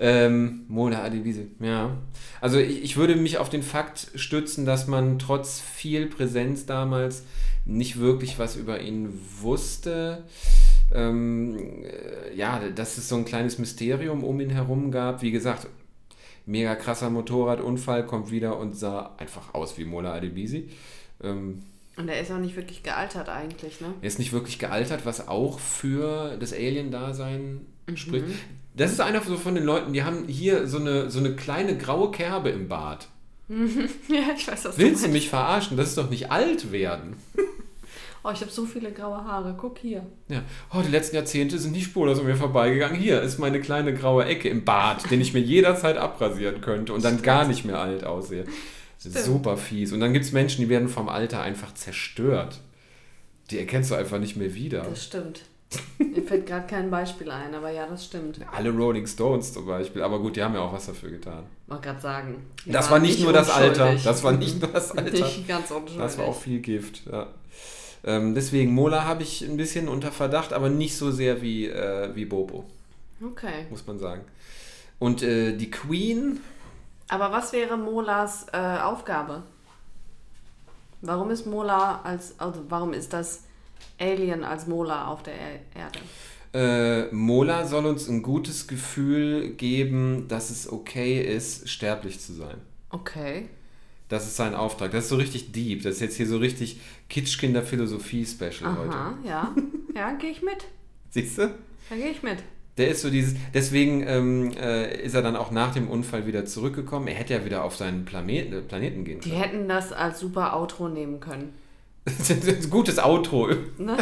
Ähm, Mona Adebise, ja. Also ich, ich würde mich auf den Fakt stützen, dass man trotz viel Präsenz damals nicht wirklich was über ihn wusste. Ähm, äh, ja, dass es so ein kleines Mysterium um ihn herum gab. Wie gesagt, mega krasser Motorradunfall, kommt wieder und sah einfach aus wie Mola Adebisi. Ähm, Und er ist auch nicht wirklich gealtert eigentlich, ne? er ist nicht wirklich gealtert, was auch für das Alien-Dasein Mhm. spricht. Das ist einer so von den Leuten, die haben hier so eine, so eine kleine graue Kerbe im Bart. Ja, ich weiß, was Willst du meinst. mich verarschen? Das ist doch nicht alt werden. Oh, ich habe so viele graue Haare. Guck hier. Ja. Oh, die letzten Jahrzehnte sind nicht spurlos an mir vorbeigegangen. Hier ist meine kleine graue Ecke im Bart, den ich mir jederzeit abrasieren könnte und dann gar nicht mehr alt aussehe. Das ist super fies. Und dann gibt es Menschen, die werden vom Alter einfach zerstört. Die erkennst du einfach nicht mehr wieder. Das stimmt. Mir fällt gerade kein Beispiel ein, aber ja, das stimmt. Alle Rolling Stones zum Beispiel. Aber gut, die haben ja auch was dafür getan. Wollte gerade sagen. die Das war nicht nur das Alter. Das war nicht nur das Alter. Nicht ganz unschuldig. Das war auch viel Gift, ja. Ähm, deswegen, Mola habe ich ein bisschen unter Verdacht, aber nicht so sehr wie, äh, wie Bobo, Okay. muss man sagen. Und äh, die Queen, Aber was wäre Molas äh, Aufgabe? Warum ist Mola als, also warum ist das Alien als Mola auf der er Erde? äh, Mola soll uns ein gutes Gefühl geben, dass es okay ist, sterblich zu sein. Okay. Das ist sein Auftrag. Das ist so richtig deep. Das ist jetzt hier so richtig Kitschkinder-Philosophie-Special heute. Ja. Ja, gehe ich mit. Siehst du? Da gehe ich mit. Der ist so dieses, deswegen ähm, äh, ist er dann auch nach dem Unfall wieder zurückgekommen. Er hätte ja wieder auf seinen Planet, äh, Planeten gehen Die können. hätten das als super Outro nehmen können. Das ist ein gutes Outro. Ne?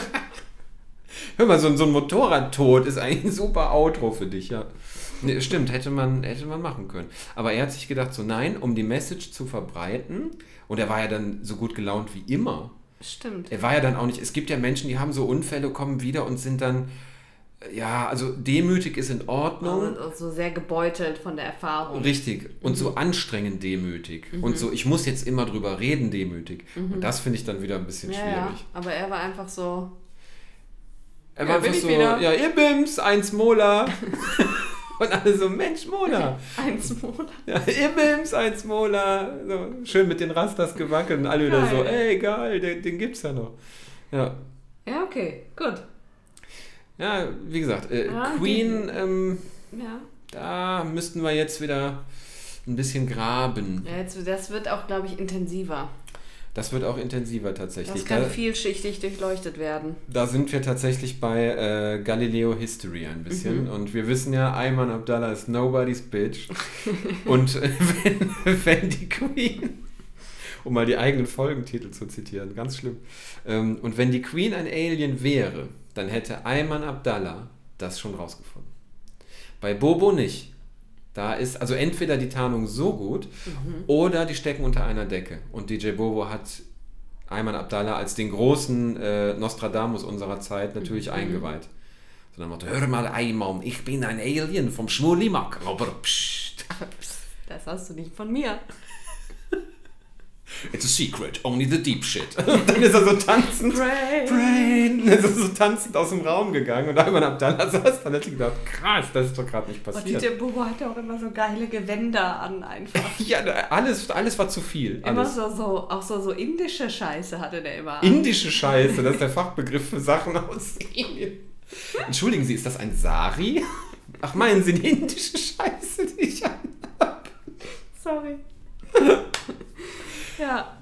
Hör mal, so, ein- so ein Motorradtod ist eigentlich ein super Outro für dich, ja. Nee, stimmt, hätte man, hätte man machen können. Aber er hat sich gedacht, so nein, um die Message zu verbreiten, und er war ja dann so gut gelaunt wie immer. Stimmt. Er war ja dann auch nicht, es gibt ja Menschen, die haben so Unfälle, kommen wieder und sind dann, äh, ja, also demütig ist in Ordnung. Und so sehr gebeutelt von der Erfahrung. Richtig. Und so anstrengend demütig. Und so, ich muss jetzt immer drüber reden, demütig. Und das finde ich dann wieder ein bisschen Ja, schwierig. ja. Aber er war einfach so. Er Ja, war bin einfach so, ja, ihr Bims, eins Mola. Und alle so, Mensch, Mola. Eins Monat. Ja, ihr Bims, eins Mola. So, schön mit den Rastas gewackelt und alle wieder so, Geil. ey, geil, den, den gibt's ja noch. Ja. Ja, okay. Gut. Ja, wie gesagt, äh, Ja, Queen, ähm, Ja. da müssten wir jetzt wieder ein bisschen graben. ja jetzt, das wird auch, glaube ich, intensiver. Das wird auch intensiver tatsächlich. Das kann Da, vielschichtig durchleuchtet werden. da sind wir tatsächlich bei äh, Galileo History ein bisschen. Mhm. Und wir wissen ja, Ayman Abdallah ist nobody's bitch. Und äh, wenn, wenn die Queen, um mal die eigenen Folgentitel zu zitieren, ganz schlimm. Ähm, und wenn die Queen ein Alien wäre, dann hätte Ayman Abdallah das schon rausgefunden. Bei Bobo nicht. Da ist also entweder die Tarnung so gut oder die stecken unter einer Decke. Und DJ Bobo hat Ayman Abdallah als den großen äh, Nostradamus unserer Zeit natürlich eingeweiht. So dann Motto, hör mal Ayman, ich bin ein Alien vom Schmurlimak, aber psst, Das hast du nicht von mir. It's a secret, only the deep shit. Und dann ist er so tanzend, Brain. Brain, dann ist er so tanzend aus dem Raum gegangen und Ayman Abdallah saß dann hat sich gedacht, krass, das ist doch gerade nicht Und passiert. DJ Bobo hatte auch immer so geile Gewänder an einfach. Ja, alles, alles war zu viel. Immer Alles. so, so, auch so, so indische Scheiße hatte der immer. Indische Scheiße, das ist der Fachbegriff für Sachen aus Indien. Entschuldigen Sie, ist das ein Sari? Ach, meinen Sie die indische Scheiße, die ich an? Sorry. Ja.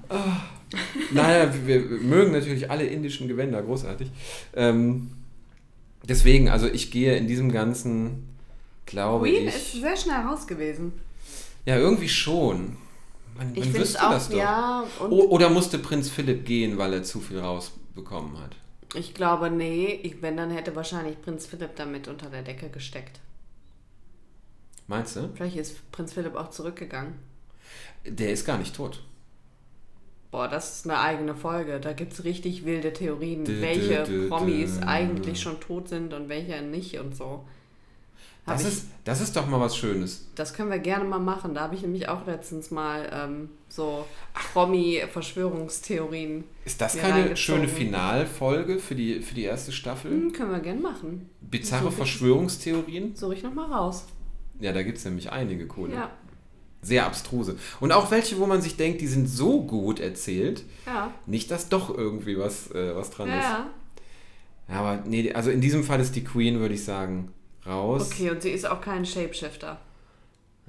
Naja, wir wir mögen natürlich alle indischen Gewänder, großartig. Ähm, deswegen, also ich gehe in diesem Ganzen, glaube Queen ich. ist sehr schnell raus gewesen. ja, irgendwie schon. Man, Ich man wüsste auch, das doch. ja. Oder musste Prinz Philipp gehen, weil er zu viel rausbekommen hat? ich glaube, nee, ich, wenn, dann hätte wahrscheinlich Prinz Philipp damit unter der Decke gesteckt. Meinst du? Vielleicht ist Prinz Philipp auch zurückgegangen. Der ist gar nicht tot. Boah, das ist eine eigene Folge. Da gibt es richtig wilde Theorien, Dü, welche dü, dü, Promis eigentlich schon tot sind und welche nicht und so. Hab Das ich, ist, das ist doch mal was Schönes. das können wir gerne mal machen. Da habe ich nämlich auch letztens mal ähm, so Promi-Verschwörungstheorien. Ist das keine schöne Finalfolge für die, für die erste Staffel? Hm, können wir gerne machen. Bizarre so Verschwörungstheorien? Suche ich nochmal raus. Ja, da gibt es nämlich einige coole. Ja, Sehr abstruse. Und auch welche, wo man sich denkt, die sind so gut erzählt, ja, nicht, dass doch irgendwie was, äh, was dran ja. ist. aber nee, also in diesem Fall ist die Queen, würde ich sagen, raus. Okay, und sie ist auch kein Shapeshifter.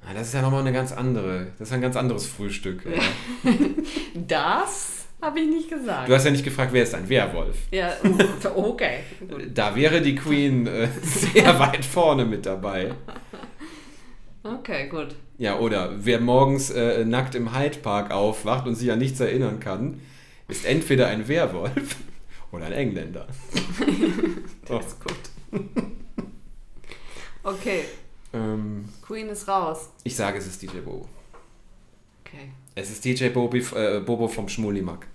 Ah, das ist ja nochmal eine ganz andere, das ist ein ganz anderes Frühstück. Ja. Das habe ich nicht gesagt. Du hast ja nicht gefragt, wer ist ein Werwolf. ja, uh, okay. Gut. Da wäre die Queen äh, sehr weit vorne mit dabei. Okay, gut. Ja, oder wer morgens äh, nackt im Hyde Park aufwacht und sich an nichts erinnern kann, ist entweder ein Werwolf oder ein Engländer. Oh. Das ist gut. Okay, Ähm, Queen ist raus. ich sage, es ist DJ Bobo. Okay. Es ist DJ Bobi, äh, Bobo vom Schmulimack.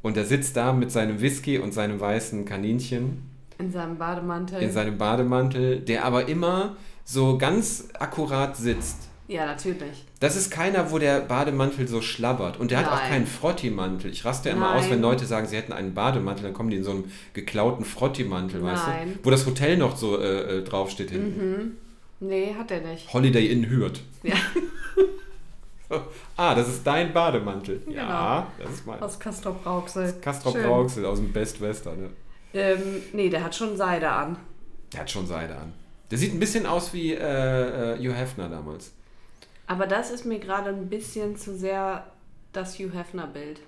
Und er sitzt da mit seinem Whisky und seinem weißen Kaninchen In seinem Bademantel. in seinem Bademantel, der aber immer so ganz akkurat sitzt. Ja, natürlich. Das ist keiner, wo der Bademantel so schlabbert. Und der hat auch Nein. keinen Frotti-Mantel. Ich raste ja immer aus, Nein. wenn Leute sagen, sie hätten einen Bademantel, dann kommen die in so einem geklauten Frotti-Mantel, weißt Nein. Mhm. du? Wo das Hotel noch so äh, äh, draufsteht hinten. Nee, hat er nicht. Holiday Inn Hürth. Ja. Ah, das ist dein Bademantel. Ja, Genau. das ist mein. Aus Castor Brauxel. Castrop. Rauxel aus dem Best Western. Ne? Ähm, nee, der hat schon Seide an. Der hat schon Seide an. Der sieht ein bisschen aus wie äh, äh, Hugh Hefner damals. Aber das ist mir gerade ein bisschen zu sehr das Hugh Hefner-Bild.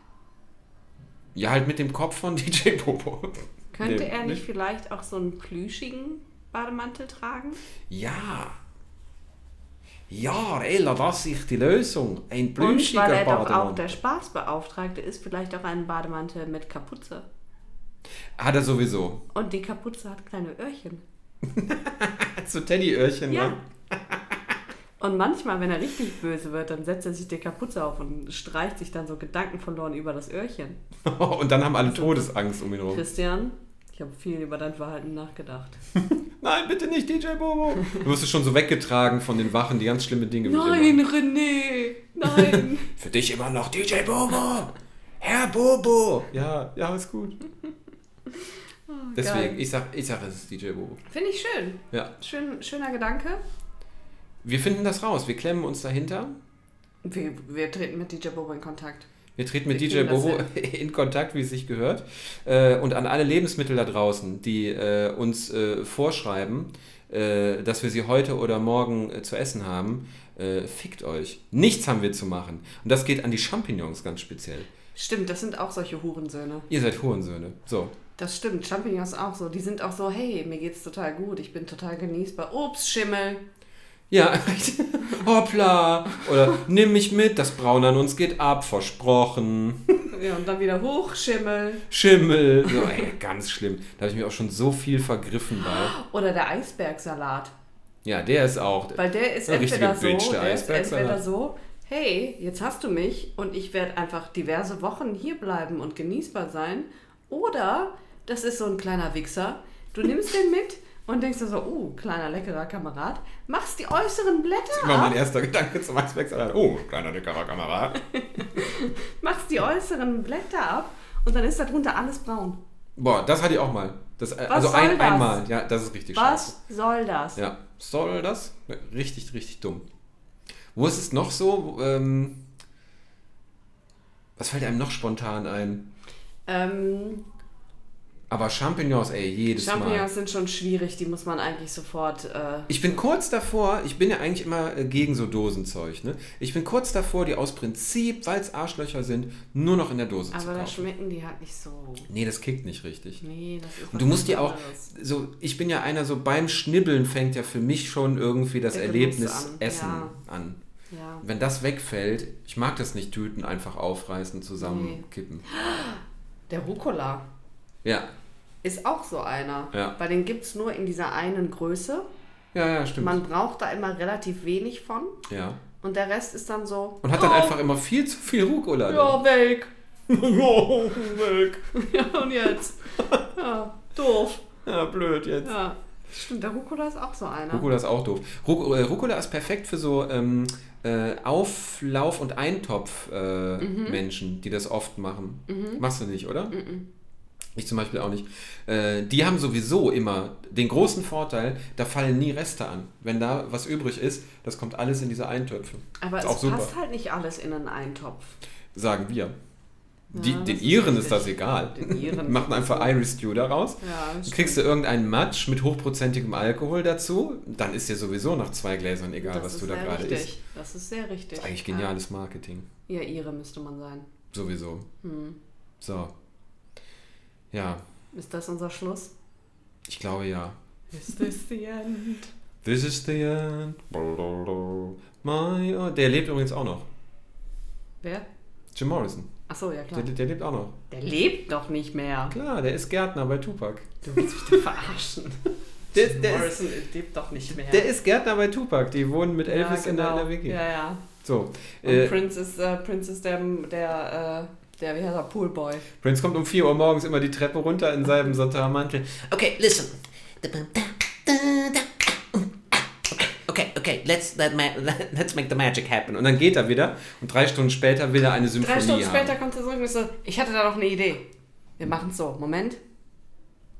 Ja, halt mit dem Kopf von DJ Popo. Könnte Nee, er nicht vielleicht auch so einen plüschigen Bademantel tragen? Ja. Ja, Ella, das ist die Lösung. Ein Und plüschiger weil er doch auch Bademantel. der Spaßbeauftragte ist, vielleicht auch einen Bademantel mit Kapuze. Hat er sowieso. Und die Kapuze hat kleine Öhrchen. So Teddyöhrchen, Ja. ne? Und manchmal, wenn er richtig böse wird, dann setzt er sich die Kapuze auf und streicht sich dann so gedankenverloren über das Öhrchen. Und dann haben alle Todesangst um ihn herum. Christian, ich habe viel über dein Verhalten nachgedacht. Nein, bitte nicht, DJ Bobo. Du wirst schon so weggetragen von den Wachen, die ganz schlimme Dinge Nein, machen. René! Nein! Für dich immer noch DJ Bobo. Herr Bobo. Ja, ja, ist gut. Deswegen, geil. ich sag, ich sag, es ist DJ Bobo. Finde ich schön. Ja. schön. Schöner Gedanke. Wir finden das raus. Wir klemmen uns dahinter. Wir, wir treten mit DJ Bobo in Kontakt. Wir treten mit Wir DJ Bobo in Kontakt, wie es sich gehört. Äh, und an alle Lebensmittel da draußen, die äh, uns äh, vorschreiben, dass wir sie heute oder morgen zu essen haben, fickt euch. Nichts haben wir zu machen. Und das geht an die Champignons ganz speziell. Stimmt, das sind auch solche Hurensöhne. Ihr seid Hurensöhne. So. Das stimmt, Champignons auch so. Die sind auch so, hey, mir geht's total gut, ich bin total genießbar. Ups, Schimmel. Ja, hoppla. Oder nimm mich mit, das Braun an uns geht ab, versprochen. Ja, und dann wieder hoch, Schimmel. Schimmel. So, ey, ganz schlimm. Da habe ich mich auch schon so viel vergriffen bei. Oder der Eisbergsalat. Ja, der ist auch. Weil der ist entweder so, Bitch, der der ist entweder so, hey, jetzt hast du mich und ich werde einfach diverse Wochen hier bleiben und genießbar sein. Oder das ist so ein kleiner Wichser. Du nimmst den mit und denkst dir so, uh, kleiner leckerer Kamerad, machst die äußeren Blätter Immer mein ab, erster Gedanke zum Eisbergsalat. Oh, kleiner leckerer Kamerad. machst die äußeren Blätter ab und dann ist darunter alles braun. Boah, das hatte ich auch mal. Das, äh, Was also ein, das? einmal. Ja, das ist richtig scheiße. Was soll das? Ja, soll das? Richtig, richtig dumm. Wo ist es noch so? Ähm, was fällt einem noch spontan ein? Ähm, Aber Champignons, ey, jedes Mal. Champignons sind schon schwierig, die muss man eigentlich sofort. Äh, Ich bin kurz davor, ich bin ja eigentlich immer äh, gegen so Dosenzeug, ne? Ich bin kurz davor, die aus Prinzip, weil es Arschlöcher sind, nur noch in der Dose zu aber da kaufen. schmecken die halt nicht so. Nee, das kickt nicht richtig. Nee, das ist Und du musst ganz auch, so, ich bin ja einer, so beim Schnibbeln fängt ja für mich schon irgendwie das Der Erlebnis an, Essen ja. an. Ja. Wenn das wegfällt, ich mag das nicht, Tüten einfach aufreißen, zusammenkippen. Der Rucola Ja, ist auch so einer. Ja. Weil den gibt es nur in dieser einen Größe. ja, ja, stimmt. Man braucht da immer relativ wenig von. ja. Und der Rest ist dann so. Und hat dann oh, einfach immer viel zu viel Rucola. Ja, weg. ja, weg. Ja, und jetzt? Ja, doof. Ja, blöd jetzt. Ja. Stimmt, der Rucola ist auch so einer. Rucola ist auch doof. Ruc äh, Rucola ist perfekt für so ähm, äh, Auflauf- und Eintopf-Menschen, äh, Menschen, die das oft machen. Machst du nicht, oder? Ich zum Beispiel auch nicht. Äh, die haben sowieso immer den großen Vorteil, da fallen nie Reste an. Wenn da was übrig ist, das kommt alles in diese Eintöpfe. Aber ist es auch super. passt halt nicht alles in einen Eintopf. Sagen wir. Die, Ja, den ist Iren ist das egal. Machen einfach Irish Stew daraus. Ja, kriegst du irgendeinen Matsch mit hochprozentigem Alkohol dazu, dann ist dir sowieso nach zwei Gläsern egal, das was du da gerade isst. Das ist sehr richtig. Das ist eigentlich geniales Marketing. Ja, ihre müsste man sein. Sowieso. Hm. So. Ja, Ist das unser Schluss? ich glaube ja. Is this the end? This is the end. My, oh, der lebt übrigens auch noch. Wer? Jim Morrison. Achso, ja klar. Der, der lebt auch noch. Der lebt doch nicht mehr. Klar, der ist Gärtner bei Tupac. Du willst mich doch verarschen. Der, der, ist, Morrison lebt doch nicht mehr. der ist Gärtner bei Tupac. Die wohnen mit ja, Elvis in, der, in genau. der WG. Ja, ja. So. Und Äh, Prince ist, äh, Prince ist der, der, äh, der, wie heißt er, Poolboy. Prince kommt um 4 Uhr morgens immer die Treppe runter in seinem Satinmantel. Okay, listen. Okay, okay, okay. Let's that let's make the magic happen. Und dann geht er wieder und drei Stunden später will er eine Symphonie Drei Stunden haben. später kommt er zurück und so, ich hatte da noch eine Idee. Wir machen es so. Moment.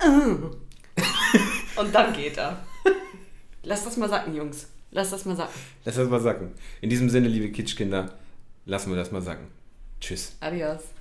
Und dann geht er. Lass das mal sacken, Jungs. Lass das mal sacken. Lass das mal sacken. In diesem Sinne, liebe Kitschkinder, lassen wir das mal sacken. Tschüss. Adios.